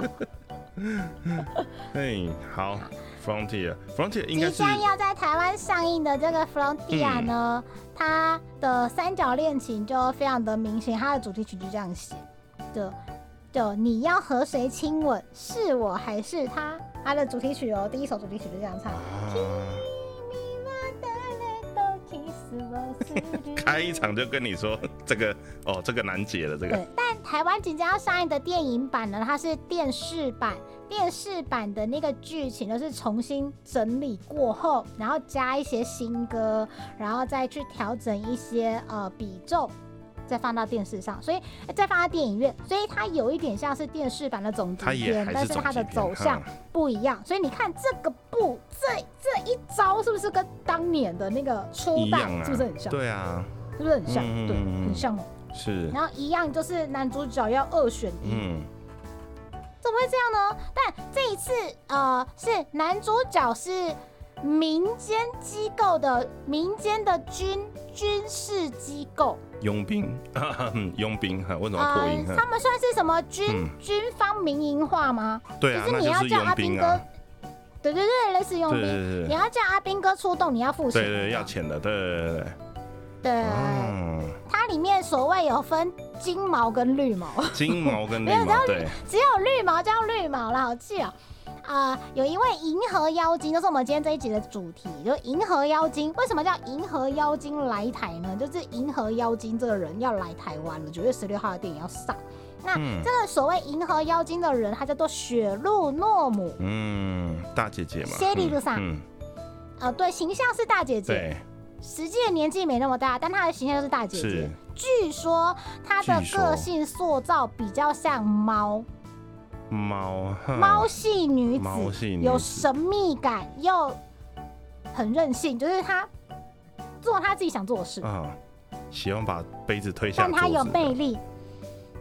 嘿，好，Frontier，Frontier 应该即将要在台湾上映的这个弗隆迪亚呢，它的三角恋情就非常的明显，它的主题曲就这样写，就就你要和谁亲吻，是我还是他？它的主题曲哦，第一首主题曲就这样唱。<laughs> 开一场就跟你说这个哦，这个难解了，这个。对，但台湾即将要上映的电影版呢，它是电视版，电视版的那个剧情都是重新整理过后，然后加一些新歌，然后再去调整一些呃比重，再放到电视上，所以再放到电影院，所以它有一点像是电视版的总集它也篇，还但是它的走向嗯不一样。所以你看这个部这这一招是不是跟当年的那个初代啊，是不是很像？对啊，是不是很像？嗯对，很像哦。是，然后一样就是男主角要二选一，嗯，怎么会这样呢？但这一次呃是男主角是民间机构的民间的军军事机构，佣兵，<laughs> 佣兵，哈为什么要破音？呃，他们算是什么军、嗯。军方民营化吗？对啊，就是你要叫阿兵哥，对对对，类似佣对兵。对对。你要叫阿兵哥出动，你要付钱。的，对对，要钱的，对对对。对，对，嗯，它里面所谓有分金毛跟绿毛，金毛跟 <laughs> 绿没有毛，对，只有绿毛叫绿毛啦，好气哦。啊、有一位银河妖精，就是我们今天这一集的主题，就是银河妖精。为什么叫银河妖精来台呢？就是银河妖精这个人要来台湾了，九月十六号的电影要上。那嗯这个所谓银河妖精的人，他叫做雪露诺姆。嗯，大姐姐嘛，谢丽露莎嗯，呃，对，形象是大姐姐，对，实际的年纪没那么大，但她的形象就是大姐姐是。据说她的个性塑造比较像猫，猫，哈猫系女子，猫系女有神秘感又很任性，就是她做她自己想做的事，啊，喜欢把杯子推下但她有魅力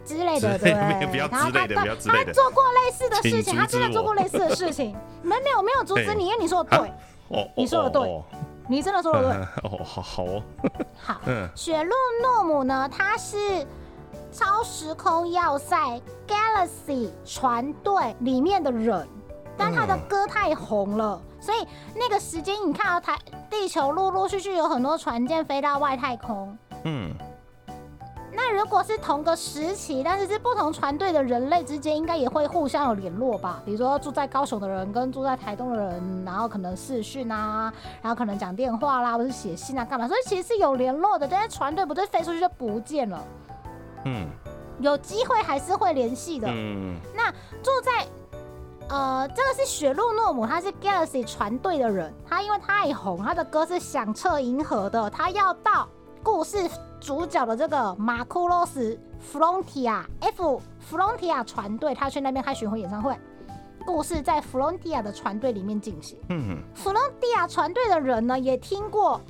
之类的，<laughs> 对，不要然后她之类的不要之类的。她做过类似的事情，她真的做过类似的事情。没没有没有阻止你，<laughs> 因为你说的对，<laughs> 哦，你说的对。哦，你真的说的对。哦哦，好好哦，好，嗯。雪露诺姆呢，他是超时空要塞 Galaxy 船队里面的人，但他的嗯歌太红了，所以那个时间你看到台地球陆陆续续有很多船舰飞到外太空。嗯，那如果是同个时期，但是是不同船队的人类之间，应该也会互相有联络吧？比如说住在高雄的人跟住在台东的人，然后可能视讯啊，然后可能讲电话啦，或是写信啊，干嘛？所以其实是有联络的，但是船队不对飞出去就不见了，嗯有机会还是会联系的。嗯那住在呃，这个是雪露诺姆，他是 Galaxy 船队的人，他因为太红，他的歌是响彻银河的，他要到故事主角的这个马库洛斯 Frontier F Frontier 船队，他去那边开巡回演唱会。故事在 Frontier 的船队里面进行。嗯，Frontier 船队的人呢，也听过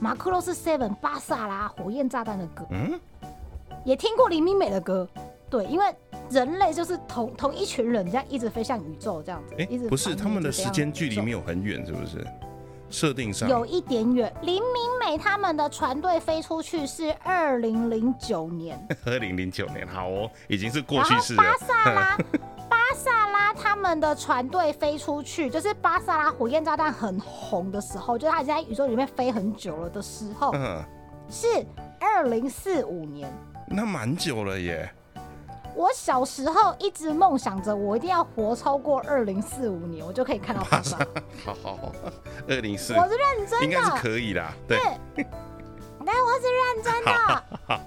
马库洛斯 Seven 巴萨拉火焰炸弹的歌，嗯，也听过林明美的歌。对，因为人类就是同同一群人，这样一直飞向宇宙，这样子。哎一直，不是，他们的时间距离没有很远，是不是？设定上有一点远。林明美他们的船队飞出去是二零零九年，<laughs> 二零零九年，好哦，已经是过去式了巴。萨拉 <laughs> 巴萨拉他们的船队飞出去，就是巴萨拉火焰炸弹很红的时候，就是它已经在宇宙里面飞很久了的时候，嗯，是二零四五年。那蛮久了耶。我小时候一直梦想着，我一定要活超过二零四五年，我就可以看到。<laughs> 好好好，二零四我是认真的，应该是可以啦。对，对我是认真的。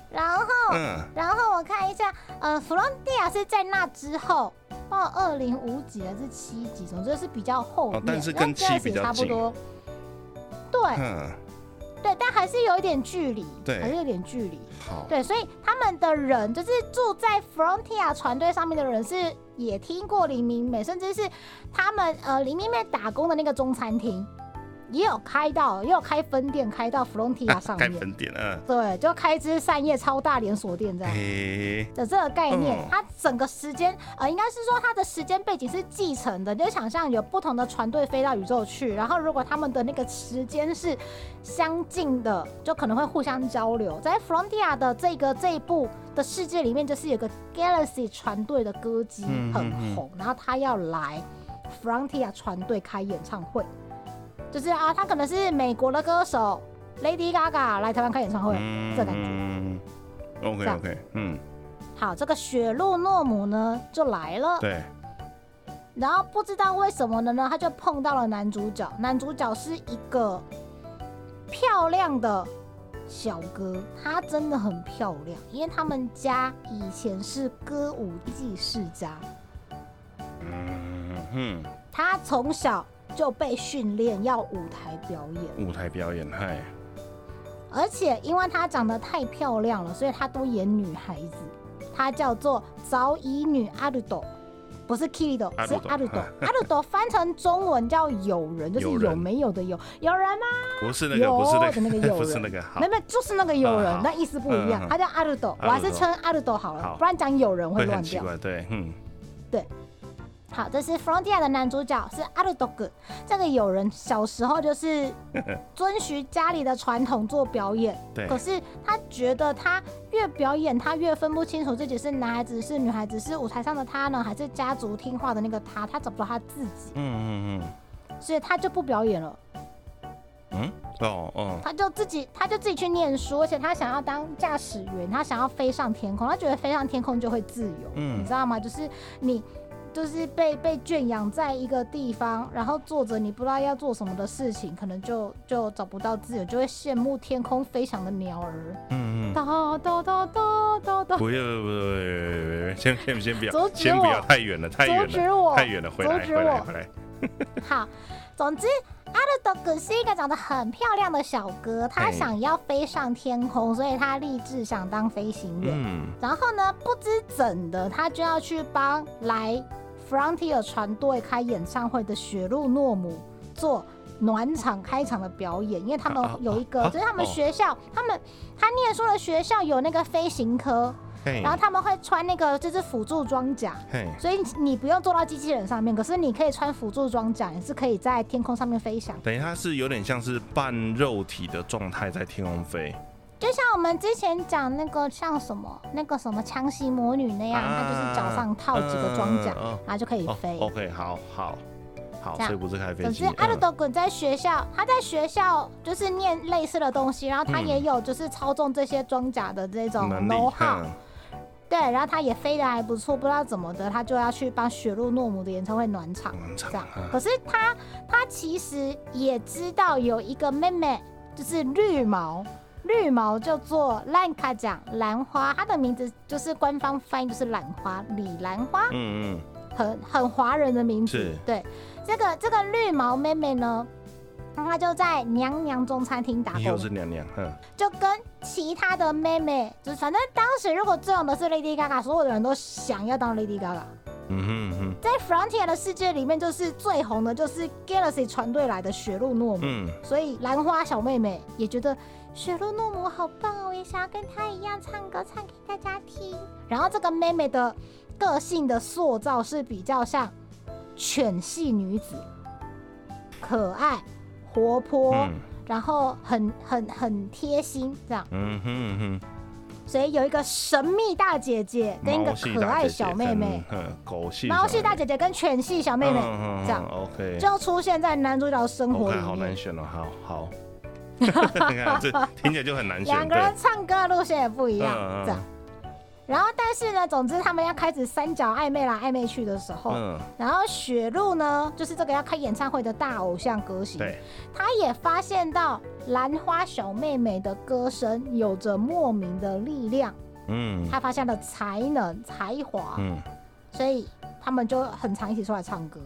然后，嗯，然后我看一下，呃，弗朗蒂亚是在那之后，到二零五几还是七几，总之是比较后面，哦但是跟七比较差不多。对嗯，对，但还是有一点距离，对还是有点距离。好，对，所以他们的人就是住在 Frontier 船队上面的人是也听过林明美，甚至是他们呃林明美打工的那个中餐厅也有开到，也有开分店开到 Frontier 上开面。分店，嗯，对，就开枝散叶超大连锁店这样。诶，的这个概念嗯，它整个时间呃，应该是说它的时间背景是继承的，就想象有不同的船队飞到宇宙去，然后如果他们的那个时间是相近的，就可能会互相交流。在 Frontier 的这个这一部的世界里面，就是有个 Galaxy 船队的歌姬很嗯嗯嗯红，然后他要来 Frontier 船队开演唱会，就是啊，他可能是美国的歌手 Lady Gaga 来台湾开演唱会，这感觉。嗯，OK OK，嗯，好，这个雪露诺姆呢就来了，对，然后不知道为什么的呢，他就碰到了男主角。男主角是一个漂亮的小哥，他真的很漂亮，因为他们家以前是歌舞伎世家，嗯嗯，他从小就被训练要舞台表演，舞台表演，嗨，而且因为她长得太漂亮了，所以她都演女孩子。她叫做早乙女阿鲁朵，不是 Kirido，是阿鲁朵。阿鲁朵翻成中文叫友人，就是有没有的有，有人吗？不是那个，不是那个，<laughs> 不是那个，没没，就是那个友人，那意思不一样。她叫阿鲁朵，我还是称阿鲁朵好了，不然讲友人会乱掉。对，嗯，对。好，这是《Frontier》的男主角是阿鲁多格。这个友人小时候就是 <laughs> 遵循家里的传统做表演，对。可是他觉得他越表演，他越分不清楚自己是男孩子是女孩子，是舞台上的他呢，还是家族听话的那个他？他找不到他自己。嗯嗯嗯。所以他就不表演了。嗯哦哦。他就自己，他就自己去念书，而且他想要当驾驶员，他想要飞上天空，他觉得飞上天空就会自由。嗯。你知道吗？就是你。就是被被圈养在一个地方，然后做着你不知道要做什么的事情，可能就就找不到自由，就会羡慕天空飞翔的鸟儿。嗯嗯。哒哒哒哒哒哒。不要不要不要，先先先不要，先不要 <laughs> 太远了，太远了，太远了，回来回来回来。好，总之阿德德格是一个长得很漂亮的小哥，他想要飞上天空，所以他立志想当飞行员。嗯。然后呢，不知怎的，他就要去帮来。Frontier 船队开演唱会的雪露诺姆做暖场开场的表演，因为他们有一个，就是他们学校，他们他念书的学校有那个飞行科，然后他们会穿那个就是辅助装甲，所以你不用坐到机器人上面，可是你可以穿辅助装甲，也是可以在天空上面飞翔。等于它是有点像是半肉体的状态在天空飞。就像我们之前讲那个像什么那个什么强袭魔女那样，她就是脚上套几个装甲，然后就可以飞。OK，好好好，所以不是开飞机。总之，阿鲁多滚在学校，他在学校就是念类似的东西，然后他也有就是操纵这些装甲的这种 know how。对，然后他也飞得还不错，不知道怎么的，他就要去帮雪露诺姆的演唱会暖场。这样，可是他他其实也知道有一个妹妹，就是绿毛。绿毛叫做兰卡奖兰花，它的名字就是官方翻译就是兰花李兰花，嗯嗯，很很华人的名字。对，这个这个绿毛妹妹呢，她就在娘娘中餐厅打工，又是娘娘，嗯，就跟其他的妹妹，就是反正当时如果最红的是 Lady Gaga，所有的人都想要当 Lady Gaga。嗯哼哼，在 Frontier 的世界里面，就是最红的就是 Galaxy 船队来的雪露诺姆，嗯，所以兰花小妹妹也觉得。雪露诺姆好棒哦，我也想要跟她一样唱歌，唱给大家听。然后这个妹妹的个性的塑造是比较像犬系女子，可爱、活泼，然后很很很贴心这样。嗯哼哼。所以有一个神秘大姐姐跟一个可爱小妹妹，狗系猫系大姐姐跟犬系小妹妹这样，OK，就出现在男主角生活里面。好难选哦，好好。<laughs> 你看，这听起来就很难选。两个人唱歌的路线也不一样，这样。然后，但是呢，总之他们要开始三角暧昧来暧昧去的时候，然后雪露呢，就是这个要开演唱会的大偶像歌星，对，他也发现到兰花小妹妹的歌声有着莫名的力量，嗯，他发现了才能才华，嗯，所以他们就很常一起出来唱歌。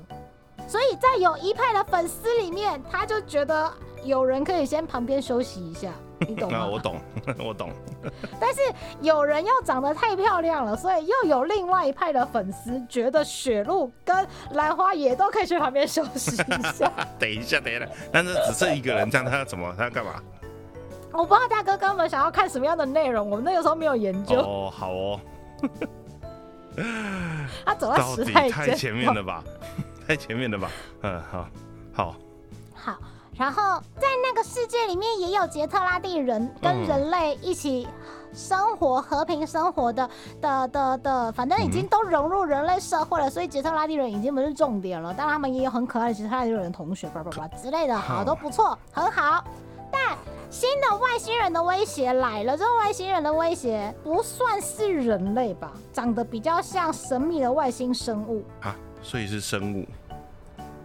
所以在有一派的粉丝里面，他就觉得有人可以先旁边休息一下，<laughs> 你懂吗？我懂，<laughs> 我懂。但是有人又长得太漂亮了，所以又有另外一派的粉丝觉得雪露跟兰花也都可以去旁边休息一下。<laughs> 等一下，等一下，但是只剩一个人，这样他要怎么？他要干嘛？我不知道大哥根本想要看什么样的内容，我们那个时候没有研究。哦，好哦。他走在时代太前面了吧？太前面的吧，嗯，好，好，好，然后在那个世界里面也有杰特拉蒂人跟人类一起生活、和平生活的的的的，反正已经都融入人类社会了，所以杰特拉蒂人已经不是重点了。当然，他们也有很可爱的杰特拉蒂人同学，叭叭叭之类的，好都不错，很好。但新的外星人的威胁来了，这个外星人的威胁不算是人类吧？长得比较像神秘的外星生物啊，所以是生物。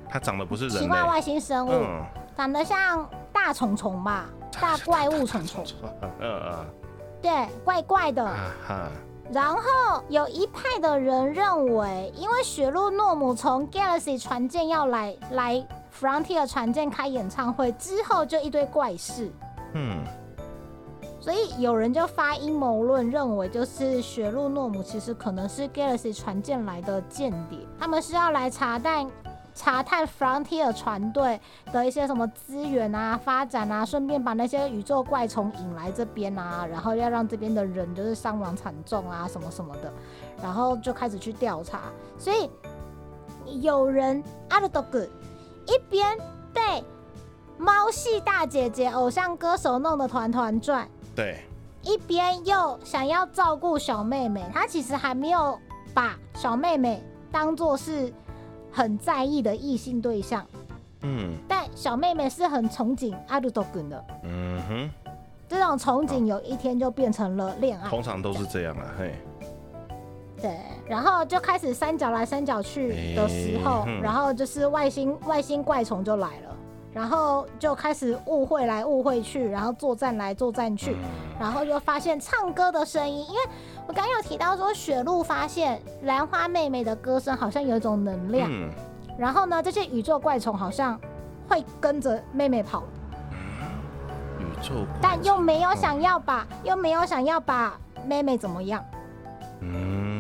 它长得不是人奇怪外星生物，长得像大虫虫吧，大怪物虫虫。<laughs> 对，怪怪的。然后有一派的人认为，因为雪露诺姆从 Galaxy 船舰要来来 Frontier 船舰开演唱会之后，就一堆怪事。嗯，所以有人就发阴谋论，认为就是雪露诺姆其实可能是 Galaxy 船舰来的间谍，他们是要来查探查探 Frontier 船队的一些什么资源啊、发展啊，顺便把那些宇宙怪虫引来这边啊，然后要让这边的人就是伤亡惨重啊，什么什么的，然后就开始去调查。所以有人阿德多古一边被猫系大姐姐偶像歌手弄得团团转。对，一边又想要照顾小妹妹，他其实还没有把小妹妹当做是很在意的异性对象，嗯。但小妹妹是很憧憬阿鲁多根的，嗯哼，这种憧憬有一天就变成了恋爱，通常都是这样啊，嘿，对，然后就开始三角来三角去的时候，然后就是外星外星怪虫就来了，然后就开始误会来误会去，然后作战来作战去，嗯。然后又发现唱歌的声音，因为我刚刚有提到说雪露发现兰花妹妹的歌声好像有一种能量，嗯，然后呢，这些宇宙怪虫好像会跟着妹妹跑，宇宙怪但又没有想要把，又没有想要把妹妹怎么样，嗯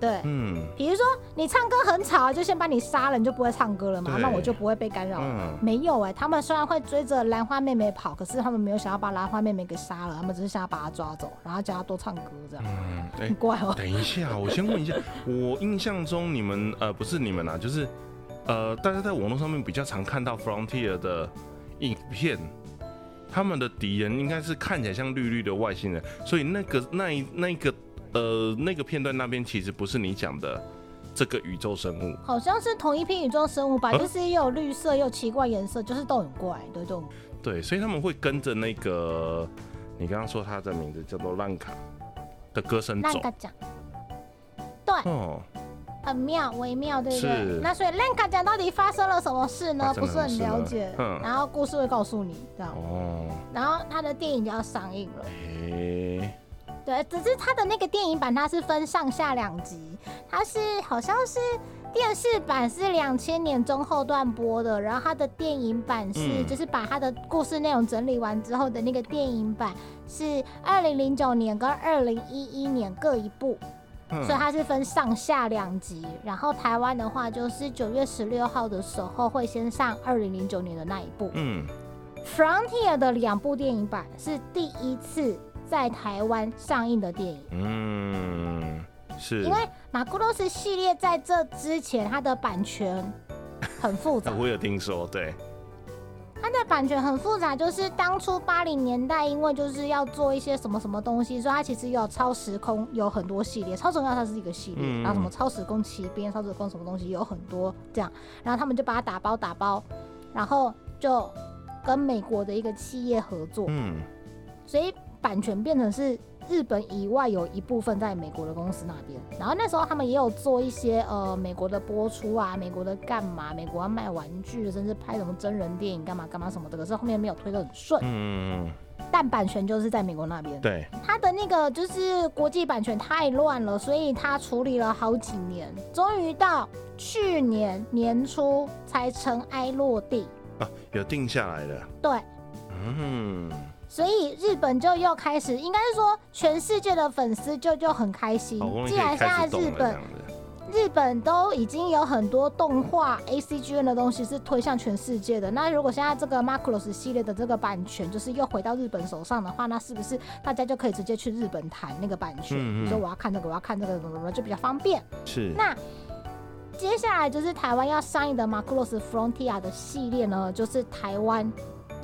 对。嗯比如说你唱歌很吵，就先把你杀了，你就不会唱歌了嘛，那我就不会被干扰了。嗯，没有哎、他们虽然会追着兰花妹妹跑，可是他们没有想要把兰花妹妹给杀了，他们只是想要把她抓走，然后叫她多唱歌这样，嗯，<laughs> 哎很，怪哦。等一下，我先问一下，我印象中你们呃不是你们啊，就是呃大家在网络上面比较常看到 Frontier 的影片，他们的敌人应该是看起来像绿绿的外星人，所以那个那一那个呃那个片段那边其实不是你讲的这个宇宙生物，好像是同一批宇宙生物吧，啊？就是又有绿色又奇怪颜色，就是都很怪，对，都很对，所以他们会跟着那个你刚刚说他的名字叫做烂卡的歌声走。烂卡讲，对，哦，很妙，微妙，对不是。对？那所以烂卡讲到底发生了什么事呢？发生不是很了什么事呢？了解，嗯。然后故事会告诉你，这样。哦，然后他的电影就要上映了，诶、对，只是它的那个电影版它是分上下两集，它是好像是电视版是两千年中后段播的，然后它的电影版是、嗯就是把它的故事内容整理完之后的那个电影版是二零零九年跟二零一一年各一部，嗯所以它是分上下两集。然后台湾的话就是九月十六号的时候会先上二零零九年的那一部。嗯 Frontier 的两部电影版是第一次在台湾上映的电影。嗯，是，因为马库洛斯系列在这之前，它的版权很复杂。啊，<laughs> 我有听说，对，它的版权很复杂，就是当初八零年代，因为就是要做一些什么什么东西，所以它其实有超时空，有很多系列，超时空它是一个系列，嗯。然后什么超时空奇兵、超时空什么东西有很多这样，然后他们就把它打包打包，然后就跟美国的一个企业合作，嗯。所以版权变成是日本以外有一部分在美国的公司那边。然后那时候他们也有做一些呃美国的播出啊，美国的干嘛，美国要卖玩具，甚至拍什么真人电影干嘛干嘛什么的。可是后面没有推得很顺，嗯，但版权就是在美国那边。对，他的那个就是国际版权太乱了，所以他处理了好几年，终于到去年年初才尘埃落地。啊，有定下来的，对，嗯，所以日本就又开始，应该是说全世界的粉丝就就很开心。既然现在日本，日本都已经有很多动画 A C G N 的东西是推向全世界的，那如果现在这个 Macross 系列的这个版权就是又回到日本手上的话，那是不是大家就可以直接去日本谈那个版权？嗯嗯。比如说我要看这个，我要看这个，怎么怎么就比较方便。是，那接下来就是台湾要上映的 Macross Frontier 的系列呢，就是台湾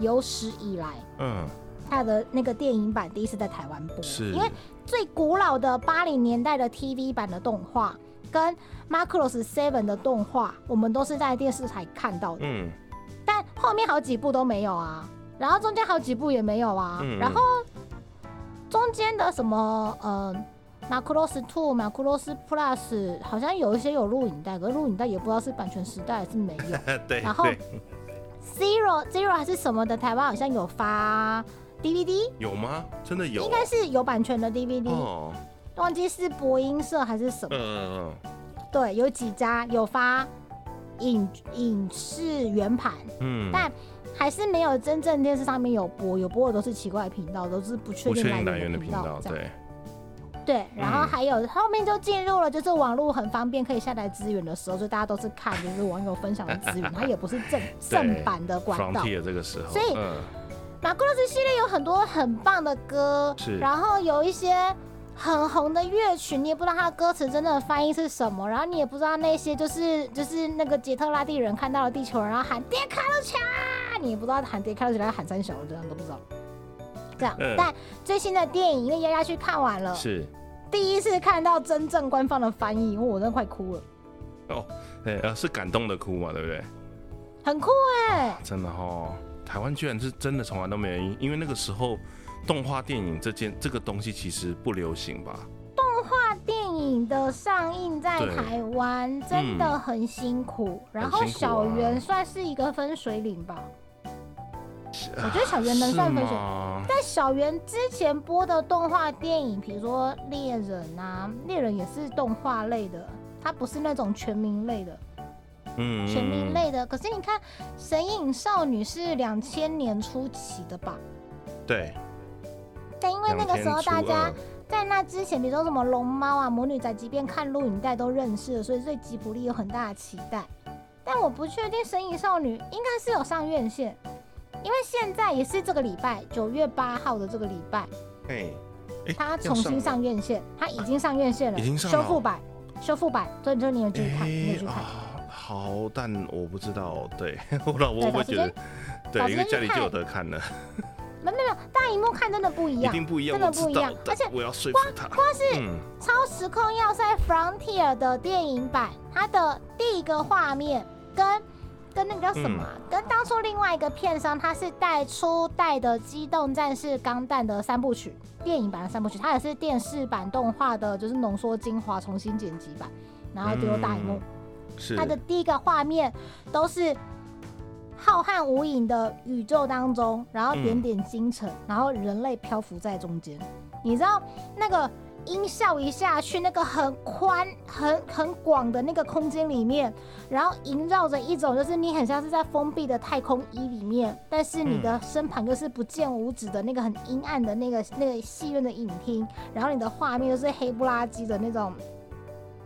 有史以来嗯，它的那个电影版第一次在台湾播，是，因为最古老的八零年代的 TV 版的动画跟 Macross Seven 的动画，我们都是在电视台看到的，嗯但后面好几部都没有啊，然后中间好几部也没有啊，嗯然后中间的什么呃。马库罗斯 Two、马库罗斯 Plus 好像有一些有录影带，可是录影带也不知道是版权时代还是没有。<laughs> 对，然后 Zero Zero 还是什么的，台湾好像有发 DVD，有吗？真的有？应该是有版权的 DVD，、哦，忘记是播音社还是什么。嗯对，有几家有发影影视圆盘，嗯，但还是没有真正电视上面有播，有播的都是奇怪的频道，都是不确定定来源的频源道，对，对，然后嗯还有后面就进入了就是网络很方便可以下载资源的时候，所以大家都是看就是网友分享的资源，它也不是正正版的管道。这个时候，所以嗯，马库洛斯系列有很多很棒的歌，是。然后有一些很红的乐曲，你也不知道它的歌词真正的翻译是什么，然后你也不知道那些就是就是那个杰特拉蒂人看到了地球人，然后喊迪卡路奇啊，你也不知道喊迪卡路奇还是喊三小，这样都不知道。这样，嗯。但最新的电影因为丫丫去看完了，是。第一次看到真正官方的翻译，我真的快哭了，哦，对，呃，是感动的哭嘛，对不对？很酷哎、真的哦，台湾居然是真的从来都没人，因为那个时候动画电影这件这个东西其实不流行吧？动画电影的上映在台湾真的很辛苦，然后小圆算是一个分水岭吧。我觉得小圆能算分水吗？在小圆之前播的动画电影，比如说猎人啊，猎人也是动画类的，它不是那种全民类的，嗯全民类的。可是你看《神隐少女》是两千年初期的吧？对，但因为那个时候大家在那之前，比如说什么龙猫啊、魔女宅，即便看录影带都认识了，所以对吉卜力有很大的期待。但我不确定《神隐少女》应该是有上院线，因为现在也是这个礼拜九月八号的这个礼拜，哎，哎它重新上院线，它已经上院线了，已经上了修复版，修复版，所以就你有去看，你有哎去看。啊，好，但我不知道，对 <laughs> 我老婆对会觉得，对，因为家里就有得看了，没有没有，大荧幕看真的不一一样，定不一样，真的不一样，而且但我要说服他，光是嗯，超时空要塞 Frontier 的电影版，它的第一个画面跟跟那个叫什么、啊？嗯。跟当初另外一个片商，它是带初代的《机动战士钢弹》的三部曲，电影版的三部曲，它也是电视版动画的，就是浓缩精华重新剪辑版，然后丢入大荧幕。是它的第一个画面都是浩瀚无垠的宇宙当中，然后点点星辰，然后人类漂浮在中间。你知道那个音效一下去，那个很宽、<laughs> 很很广的那个空间里面，然后萦绕着一种就是你很像是在封闭的太空衣里面，但是你的身旁又是不见五指的那个很阴暗的那个那个戏院的影厅，然后你的画面又是黑不拉几的那种。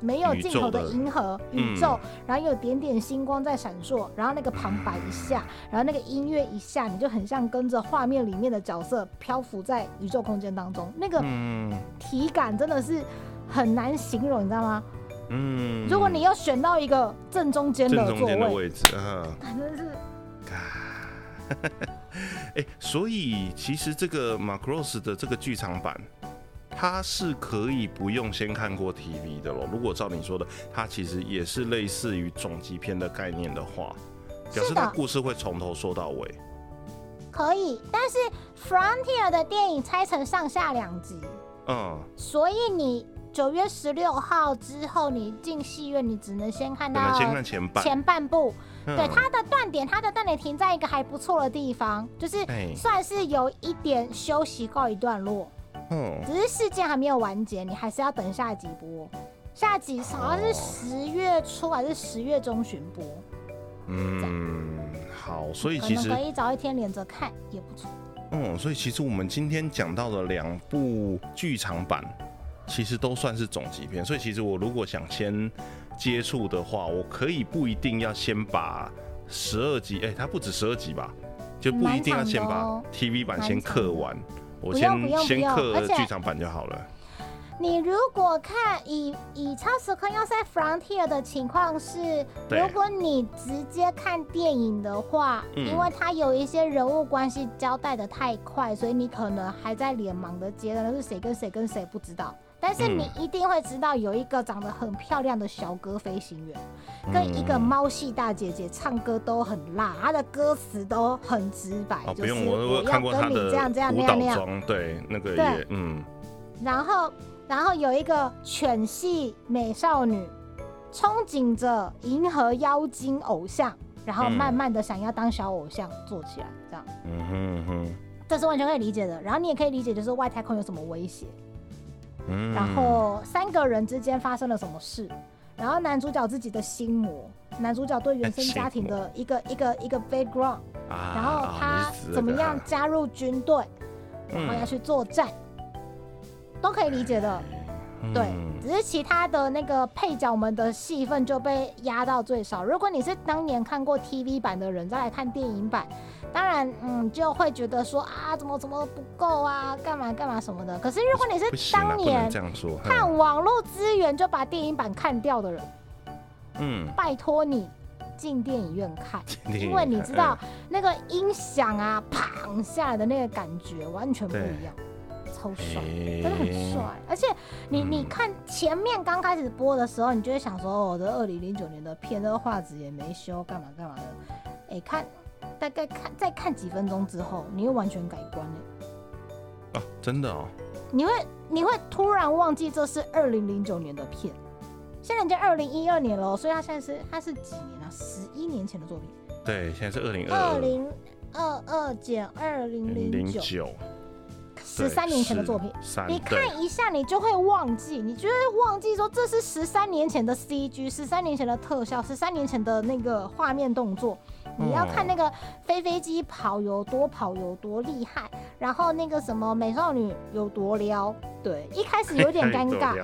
没有尽头的银河嗯。宇宙，然后有点点星光在闪烁，然后那个旁白一下，<sighs> 然后那个音乐一下，你就很像跟着画面里面的角色漂浮在宇宙空间当中，那个嗯。体感真的是很难形容，你知道吗？嗯，如果你要选到一个正中间的座位，位置，啊。真的是。<laughs> 哎、所以其实这个 Macross 的这个剧场版，它是可以不用先看过 TV 的咯。如果照你说的，它其实也是类似于总集片的概念的话，表示它故事会从头说到尾。可以，但是 Frontier 的电影拆成上下两集，嗯，所以你九月十六号之后你进戏院，你只能先看到前半。前半部。嗯对它的断点，它的断点停在一个还不错的地方，就是哎算是有一点休息告一段落，嗯，只是事件还没有完结，你还是要等下集播。下集好像是哦十月初还是十月中旬播，嗯，好，所以其实能可以早一天连着看也不错。嗯，所以其实我们今天讲到的两部剧场版，其实都算是总集片。所以其实我如果想先接触的话，我可以不一定要先把十二集，哎、它不止十二集吧，就不一定要先把 TV 版先刻完，我不用不用先先不用而且刻剧场版就好了。你如果看以以超时空要塞 Frontier 的情况是，如果你直接看电影的话，嗯因为它有一些人物关系交代的太快，所以你可能还在脸盲的阶段，是谁跟谁跟谁不知道。但是你一定会知道有一个长得很漂亮的小哥飞行员，跟一个嗯猫系大姐姐唱歌都很辣，她的歌词都很直白，哦，就是不用，我要看过他跟你的这样这样那样那样。装，对，那个对也，嗯，然后，然后有一个犬系美少女，憧憬着银河妖精偶像，然后嗯慢慢的想要当小偶像做起来，这样，嗯哼嗯哼，这是完全可以理解的。然后你也可以理解，就是外太空有什么威胁，嗯，然后三个人之间发生了什么事，然后男主角自己的心魔，男主角对原生家庭的一个一个一个 background，啊，然后他怎么样加入军队，然后要嗯去作战，都可以理解的。对，嗯只是其他的那个配角们的戏份就被压到最少。如果你是当年看过 TV 版的人，再来看电影版，当然，嗯，就会觉得说啊，怎么怎么不够啊，干嘛干嘛什么的。可是如果你是当年看网络资源就把电影版看掉的人，嗯，拜托你进电影院看，因为你知道那个音响啊，砰下来的那个感觉完全不一样，超帅。真真的很帅，而且你你嗯看前面刚开始播的时候，你就会想说，我的二零零九年的片，那个画质也没修，干嘛干嘛的。哎、看大概看再看几分钟之后，你又完全改观哎，哦，真的哦，你会你会突然忘记这是二零零九年的片，现在已经二零一二年了哦，所以他现在是他是几年啊？十一年前的作品，对，现在是二零二零二二减二零零零九，九，十三年前的作品。三，你看一下，你就会忘记，你就会忘记说这是十三年前的 CG，十三年前的特效，十三年前的那个画面动作。你要看那个飞飞机跑有多跑有多厉害，然后那个什么美少女有多撩。对，<laughs> 一开始有点尴尬，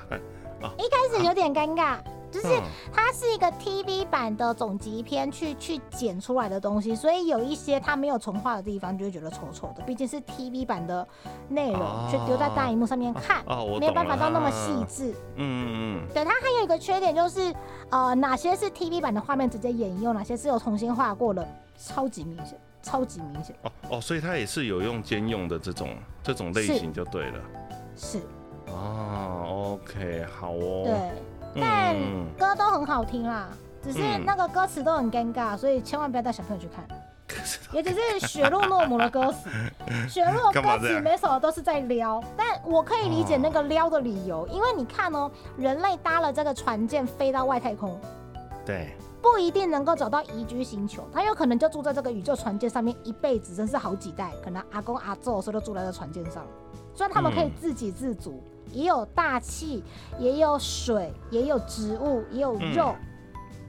一开始有点尴尬，就是嗯它是一个 TV 版的总集篇去去剪出来的东西，所以有一些它没有重画的地方，就会觉得丑丑的。毕竟是 TV 版的内容，哦去丢在大荧幕上面看，哦，没有办法到那么啊细致。嗯嗯对，它还有一个缺点就是，呃，哪些是 TV 版的画面直接沿用，哪些是有重新画过的，超级明显，超级明显。嗯，哦哦，所以它也是有用兼用的这种这种类型就对了。是，哦，OK，好哦。对，但嗯，歌都很好听啦，只是嗯。那个歌词都很尴尬，所以千万不要带小朋友去看。尤其是雪露诺姆的歌词，<laughs> 雪露歌词每首都是在撩，但我可以理解哦那个撩的理由，因为你看哦，人类搭了这个船舰飞到外太空，对，不一定能够找到宜居星球，他有可能就住在这个宇宙船舰上面一辈子，真是好几代，可能阿公阿祖所以都住在这船舰上。虽然他们可以嗯。自给自足，也有大气，也有水，也有植物，也有肉，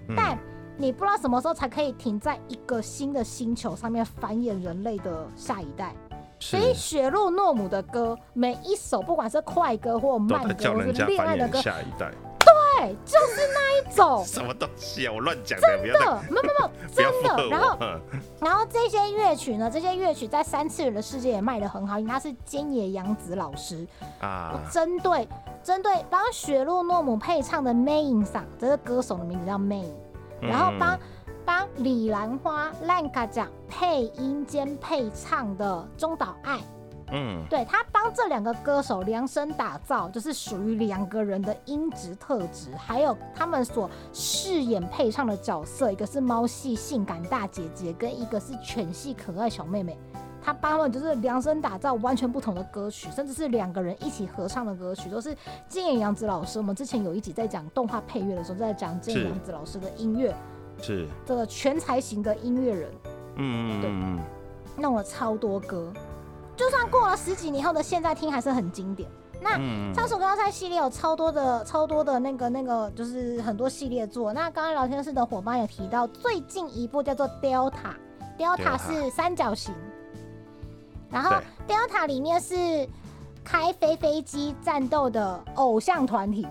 嗯但你不知道什么时候才可以停在一个新的星球上面繁衍人类的下一代。所以雪露诺姆的歌，每一首不管是快歌或慢歌，在叫或是恋爱的歌，下一代。对，就是那一种。<laughs> 什么东西啊？我乱讲的，真的，没有没有 <laughs> 真的。然后然后这些乐曲呢，这些乐曲在三次元的世界也卖的很好，因为他是菅野洋子老师，啊，针对针对帮雪露诺姆配唱的 Main 上，这个歌手的名字叫 Main，然后帮嗯帮李兰花烂卡奖配音兼配唱的中岛爱，嗯对他帮这两个歌手量身打造，就是属于两个人的音质特质，还有他们所饰演配唱的角色，一个是猫系性感大姐姐，跟一个是犬系可爱小妹妹。他帮他们就是量身打造完全不同的歌曲，甚至是两个人一起合唱的歌曲，都是金野洋子老师。我们之前有一集在讲动画配乐的时候，在讲金野是洋子老师的音乐，是，这个全才型的音乐人。嗯嗯嗯弄了超多歌，就算过了十几年后的现在听还是很经典。那嗯仓鼠高赛系列有超多的、超多的那个、那个，就是很多系列作。那刚刚聊天室的伙伴有提到，最近一部叫做 Delta，Delta Delta 是三角形，然后 Delta 里面是开飞飞机战斗的偶像团体。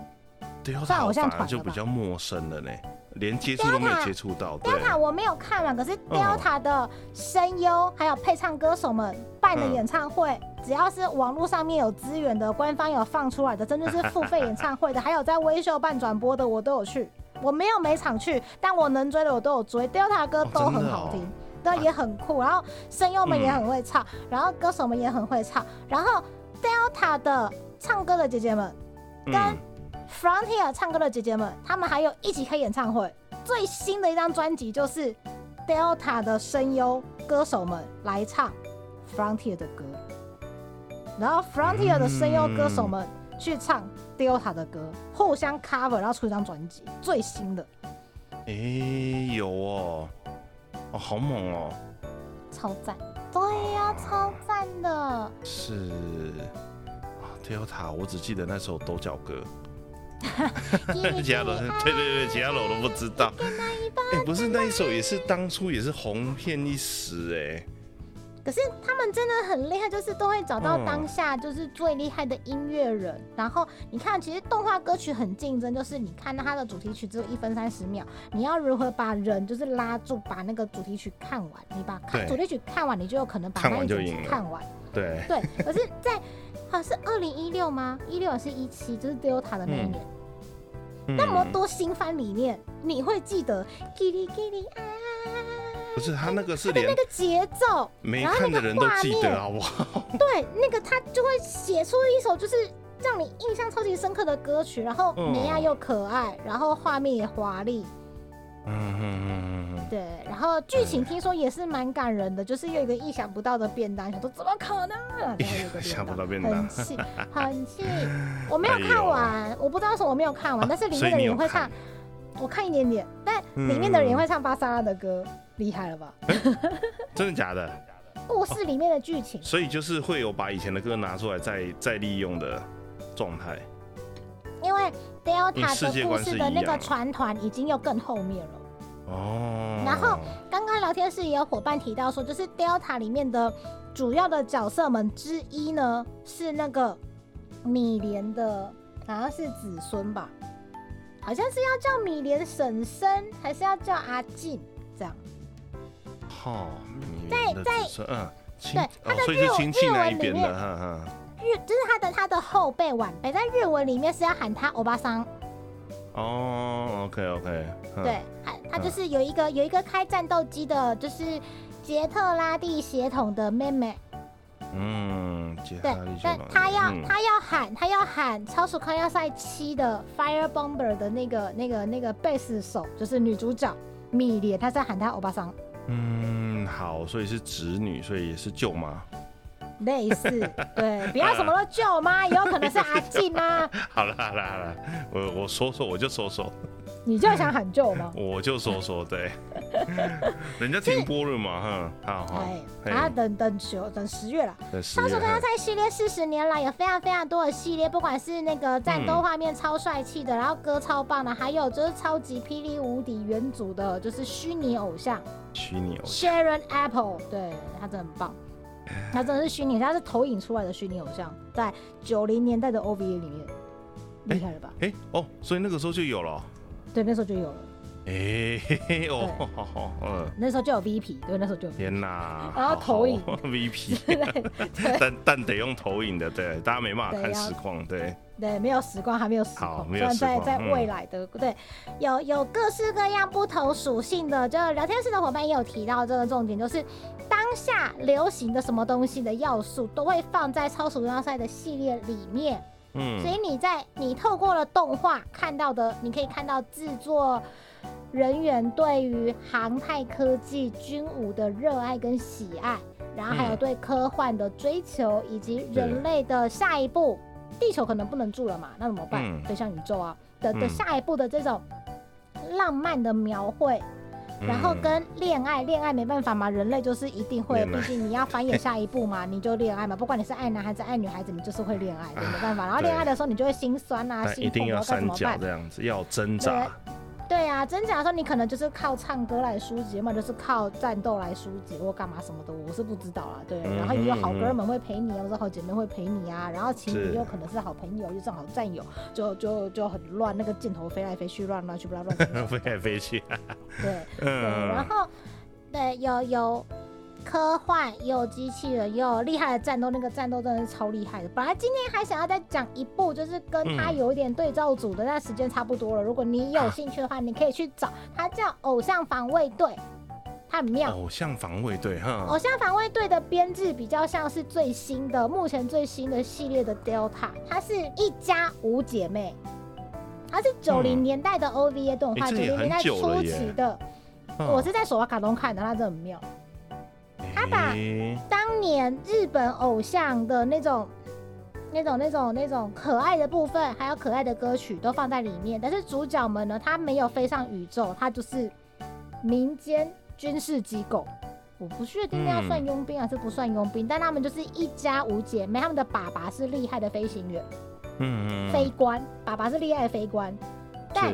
对，算偶像反而就比较陌生了呢，连接触都没接触到。对，Delta 我没有看完，可是嗯 Delta 的声优还有配唱歌手们办的嗯演唱会，只要是网络上面有资源的，官方有放出来的，真的是付费演唱会的，<laughs> 还有在微秀办转播的，我都有去。我没有每场去，但我能追的我都有追。Delta 的歌哦都很好听，对，也很酷。然后声优们也很会唱，然后歌手们也很会唱，然后 Delta 的唱歌的姐姐们跟嗯 Frontier 唱歌的姐姐们，她们还有一起开演唱会。最新的一张专辑就是 Delta 的声优歌手们来唱 Frontier 的歌，然后 Frontier 的声优歌手们去唱 Delta 的歌，互相 cover，然后出一张专辑，最新的，诶，有哦，哦，好猛哦，超赞。对呀、超赞的。是啊，Delta，我只记得那首抖脚歌，对 <laughs> 对对，其他的我都不知道。哎，不是那一首也是当初也是红遍一时哎，可是他们真的很厉害，就是都会找到嗯当下就是最厉害的音乐人。然后你看，其实动画歌曲很竞争，就是你看到它的主题曲只有一分三十秒，你要如何把人就是拉住，把那个主题曲看完。你把看主题曲看完，你就有可能把那一整集完就赢了看完。对，对，可是在，好像是二零一六吗？一六还是一七？就是 Delta 的那一嗯年，嗯那么多新番里面，你会记得不是他那个是连那个节奏，没看的人都记得，好不好？<laughs> 对，那个他就会写出一首就是让你印象超级深刻的歌曲，然后嗯美亚又可爱，然后画面也华丽，嗯嗯嗯嗯对，然后剧情听说也是蛮感人的，就是有一个意想不到的便当，想说怎么可能？意想不到便便当很气，很气。我没有看完，我不知道为什么我没有看完，<laughs> 但是里面的人会唱看，我看一点点，但里面的人也会唱巴萨拉的歌，厉害了吧？真的假的？故事里面的剧情，所以就是会有把以前的歌拿出来再再利用的状态。Delta 的故事的那个船团已经又更后面了。哦。然后刚刚聊天室也有伙伴提到说，就是 Delta 里面的主要的角色们之一呢，是那个米莲的，好像是子孙吧，好像是要叫米莲婶婶，还是要叫阿静这样？好，在在嗯，亲对哦他的日所以是亲戚日文里面哈哈。日就是他的他的后辈晚辈，在日文里面是要喊他欧巴桑，哦，OK OK，对，他他就是有一个有一个开战斗机的，就是杰特拉蒂血统的妹妹。嗯，杰对哈利，但就他要、嗯。他要喊他要喊超速空要塞七的 Fire Bomber 的那个那个那个贝斯手，就是女主角米莲，他在喊他欧巴桑，嗯，好，所以是侄女，所以也是舅妈。类似，对，<laughs> 不要什么都舅妈，也有可能是阿静啊，<laughs> 好了好了好了，我我说说，我就说说，你就想喊舅吗？<laughs> 我就说说，对，人家停播了嘛，哈，好好哎，，等等九等十月了。在十月哈超时空要塞系列四十年来有非常非常多的系列，不管是那个战斗画面超帅气的，然后歌超棒的，还有就是超级霹雳无敌元祖的，就是虚拟偶像。虚拟偶像，Sharon Apple，对他真的很棒，他真的是虚拟，他是投影出来的虚拟偶像，在九零年代的 OVA 里面，厉害了吧？哎哦，所以那个时候就有了哦，对，那时候就有了，哎嘿嘿哦，嗯，那时候就有 VP，对，那时候就有。天哪，然后投影。VP，对对。<laughs> 但但得用投影的，对，大家没办法看实况，对，对，没有时光，还没有时好光，没有在在未来的，对，有有各式各样不同属性的，就聊天室的伙伴也有提到这个重点，就是当下流行的什么东西的要素都会放在超时空要塞的系列里面。所嗯，以你在你透过了动画看到的，你可以看到制作人员对于航太科技、军武的热爱跟喜爱，然后还有嗯。对科幻的追求，以及人类的下一步，地球可能不能住了嘛，那怎么办？嗯。飞向宇宙啊的的嗯。下一步的这种浪漫的描绘，然后嗯。跟恋爱，恋爱没办法嘛，人类就是一定会，毕竟你要繁衍下一步嘛，<laughs> 你就恋爱嘛，不管你是爱男孩子爱女孩子，你就是会恋爱，对，没办法。然后恋爱的时候，你就会心酸啊，心痛，一定要我要该怎三角么办？这样子，要挣扎，对啊，真假的时候你可能就是靠唱歌来疏解，要么就是靠战斗来疏解，或干嘛什么的，我是不知道啦。对，嗯然后也有好嗯哥们会陪你啊，或者好姐妹会陪你啊，然后情侣是又可能是好朋友，又正好战友，就就就很乱，那个箭头飞来飞去，乱乱去，不知道乱 <laughs> 飞来飞去，对。对，然嗯，后对有有科幻，也有机器人，也有厉害的战斗，那个战斗真的是超厉害的。本来今天还想要再讲一部，就是跟它嗯有一点对照组的，但时间差不多了。如果你有兴趣的话，你可以去找，它叫《偶像防卫队》，它很妙。偶像防卫队哈偶，像防卫队的编制比较像是最新的，目前最新的系列的 Delta，它是一家五姐妹，它是九零嗯年代的 OVA 动画，九零、年代初期的。嗯我是在手滑卡通看的，它真的很妙。他把当年日本偶像的那种、那种、那种、那种可爱的部分，还有可爱的歌曲都放在里面。但是主角们呢，他没有飞上宇宙，他就是民间军事机构。我不确定要算佣兵还是不算佣兵，但他们就是一家五姐妹，他们的爸爸是厉害的飞行员、嗯飞官，爸爸是厉害的飞官，但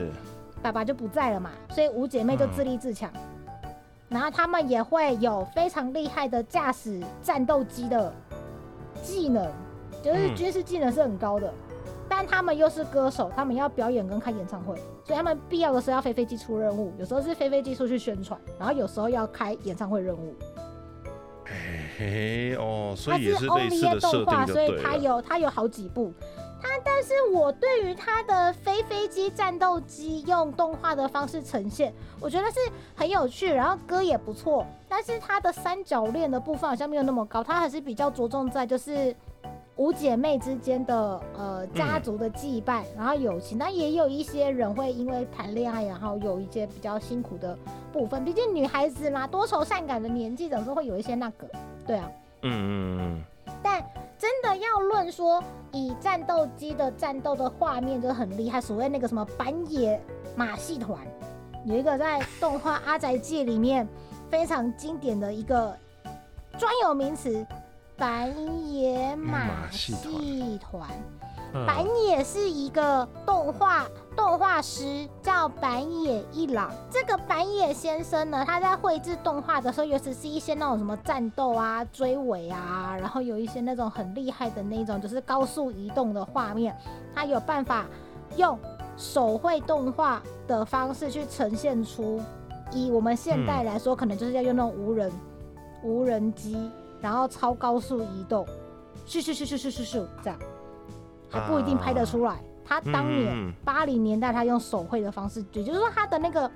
爸爸就不在了嘛，所以五姐妹就嗯自立自强。然后他们也会有非常厉害的驾驶战斗机的技能，就是嗯军事技能是很高的。但他们又是歌手，他们要表演跟开演唱会，所以他们必要的时候要飞飞机出任务，有时候是飞飞机出去宣传，然后有时候要开演唱会任务。嘿哦，所以也是类似的设定就所以它。有它有好几部。它，但是我对于它的飞飞机战斗机用动画的方式呈现，我觉得是很有趣，然后歌也不错。但是它的三角恋的部分好像没有那么高，它还是比较着重在就是五姐妹之间的呃家族的羁绊，然后友情。但也有一些人会因为谈恋爱，然后有一些比较辛苦的部分。毕竟女孩子嘛，多愁善感的年纪，总是会有一些那个，对啊。嗯嗯但真的要论说，以战斗机的战斗的画面就很厉害，所谓那个什么板野马戏团，有一个在动画《阿宅记》里面非常经典的一个专有名词——板野马戏团。板野是一个动画动画师，叫板野一郎。这个板野先生呢，他在绘制动画的时候，尤其是一些那种什么战斗啊、追尾啊，然后有一些那种很厉害的那种，就是高速移动的画面，他有办法用手绘动画的方式去呈现出。以我们现代来说，可能就是要用那种无人无人机，然后超高速移动，咻咻咻咻咻咻咻这样。还不一定拍得出来。他当年嗯八零年代，他用手绘的方式，也就是说他的那个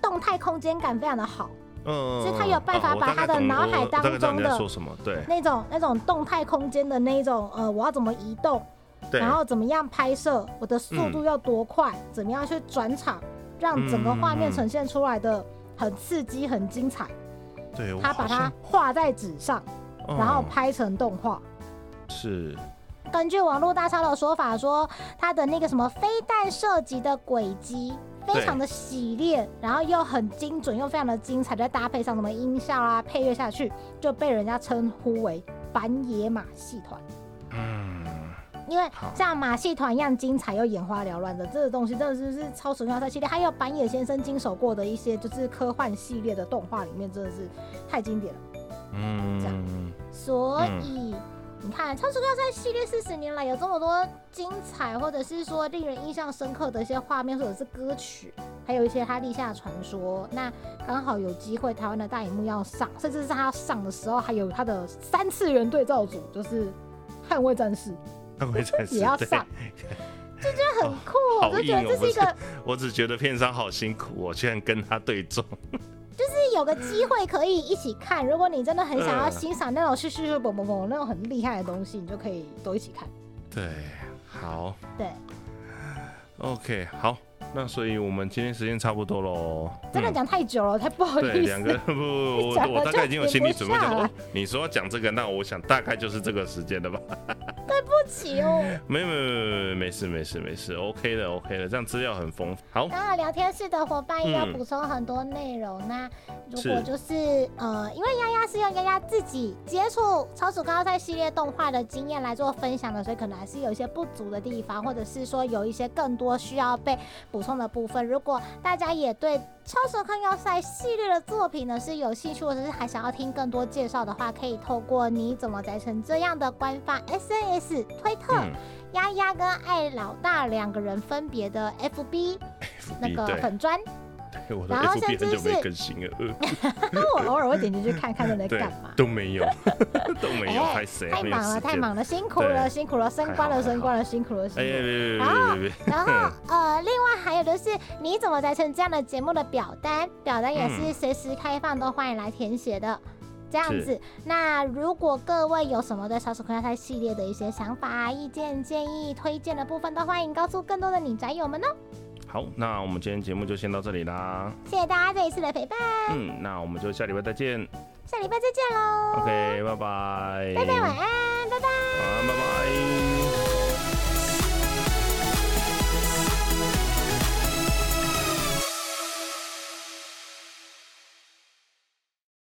动态空间感非常的好，嗯，所以他有办法把他的脑海当中的说什么？对那种那种动态空间的那种呃，我要怎么移动，对，然后怎么样拍摄，我的速度要多快，怎么样去转场，让整个画面呈现出来的很刺激、很精彩。对，他把它画在纸上，然后嗯拍成动画。是根据网络大超的说法说，他的那个什么飞弹射击的轨迹非常的洗练，然后又很精准，又非常的精彩，再搭配上什么音效啊、配乐下去，就被人家称呼为板野马戏团。嗯，因为像马戏团一样精彩又眼花缭乱的这个东西，真的是是超神话赛系列，还有板野先生经手过的一些就是科幻系列的动画里面，真的是太经典了。嗯这样。嗯，所以、你看，《超时空要塞》系列四十年来有这么多精彩，或者是说令人印象深刻的一些画面，或者是歌曲，还有一些他立下的传说。那刚好有机会，台湾的大荧幕要上，甚至是他要上的时候，还有他的三次元对照组，就是《捍卫战士捍卫战 <laughs> 士也要上，<laughs> 就觉得很酷。好我就觉得这是一个，我只觉得片商好辛苦哦，居然跟他对中。就是有个机会可以一起看。如果你真的很想要嗯欣赏那种咻咻咻嘣嘣嘣那种很厉害的东西，你就可以都一起看。对，好对。，OK，好，那所以我们今天时间差不多喽。嗯真的讲太久了，太不好，意思对两个。不，我 <laughs> 讲了我大概已经有心理准备，就停不下来想说哦，你说要讲这个，那我想大概就是这个时间了吧？对不起哦。<laughs> 没有没有没有没事没事没事，OK 的 OK 的，这样资料很丰富。好，刚好聊天室的伙伴也要嗯补充很多内容。那如果就是呃，因为丫丫是用丫丫自己接触超时高赛系列动画的经验来做分享的，所以可能还是有一些不足的地方，或者是说有一些更多需要被补充的部分。如果大家也对超时空要塞系列的作品呢是有兴趣，或者是还想要听更多介绍的话，可以透过你怎么宅成这样的官方 SNS 推特。嗯，丫丫跟艾老大两个人分别的 FB 那个，粉砖，对我的然后 FB 甚至很久没是更新了，呃 <laughs> 那我偶尔会点进去看看他在对干嘛。，都没有，<laughs> 都没有，哎拍谁？太忙了，太忙了。辛苦了，辛苦了，升官了，升官了，辛苦了，辛苦然后 <laughs> 呃，另外还有就是你怎么在成这样的节目的表单，表单也是嗯随时开放，都欢迎来填写的。这样子，那如果各位有什么对《小鼠空要塞》系列的一些想法、意见、建议、推荐的部分，都欢迎告诉更多的你宅友们哦。好那我们今天节目就先到这里啦。谢谢大家这一次的陪伴。嗯那我们就下礼拜再见。下礼拜再见喽。Ok 拜拜。拜拜晚安拜拜。晚安拜拜。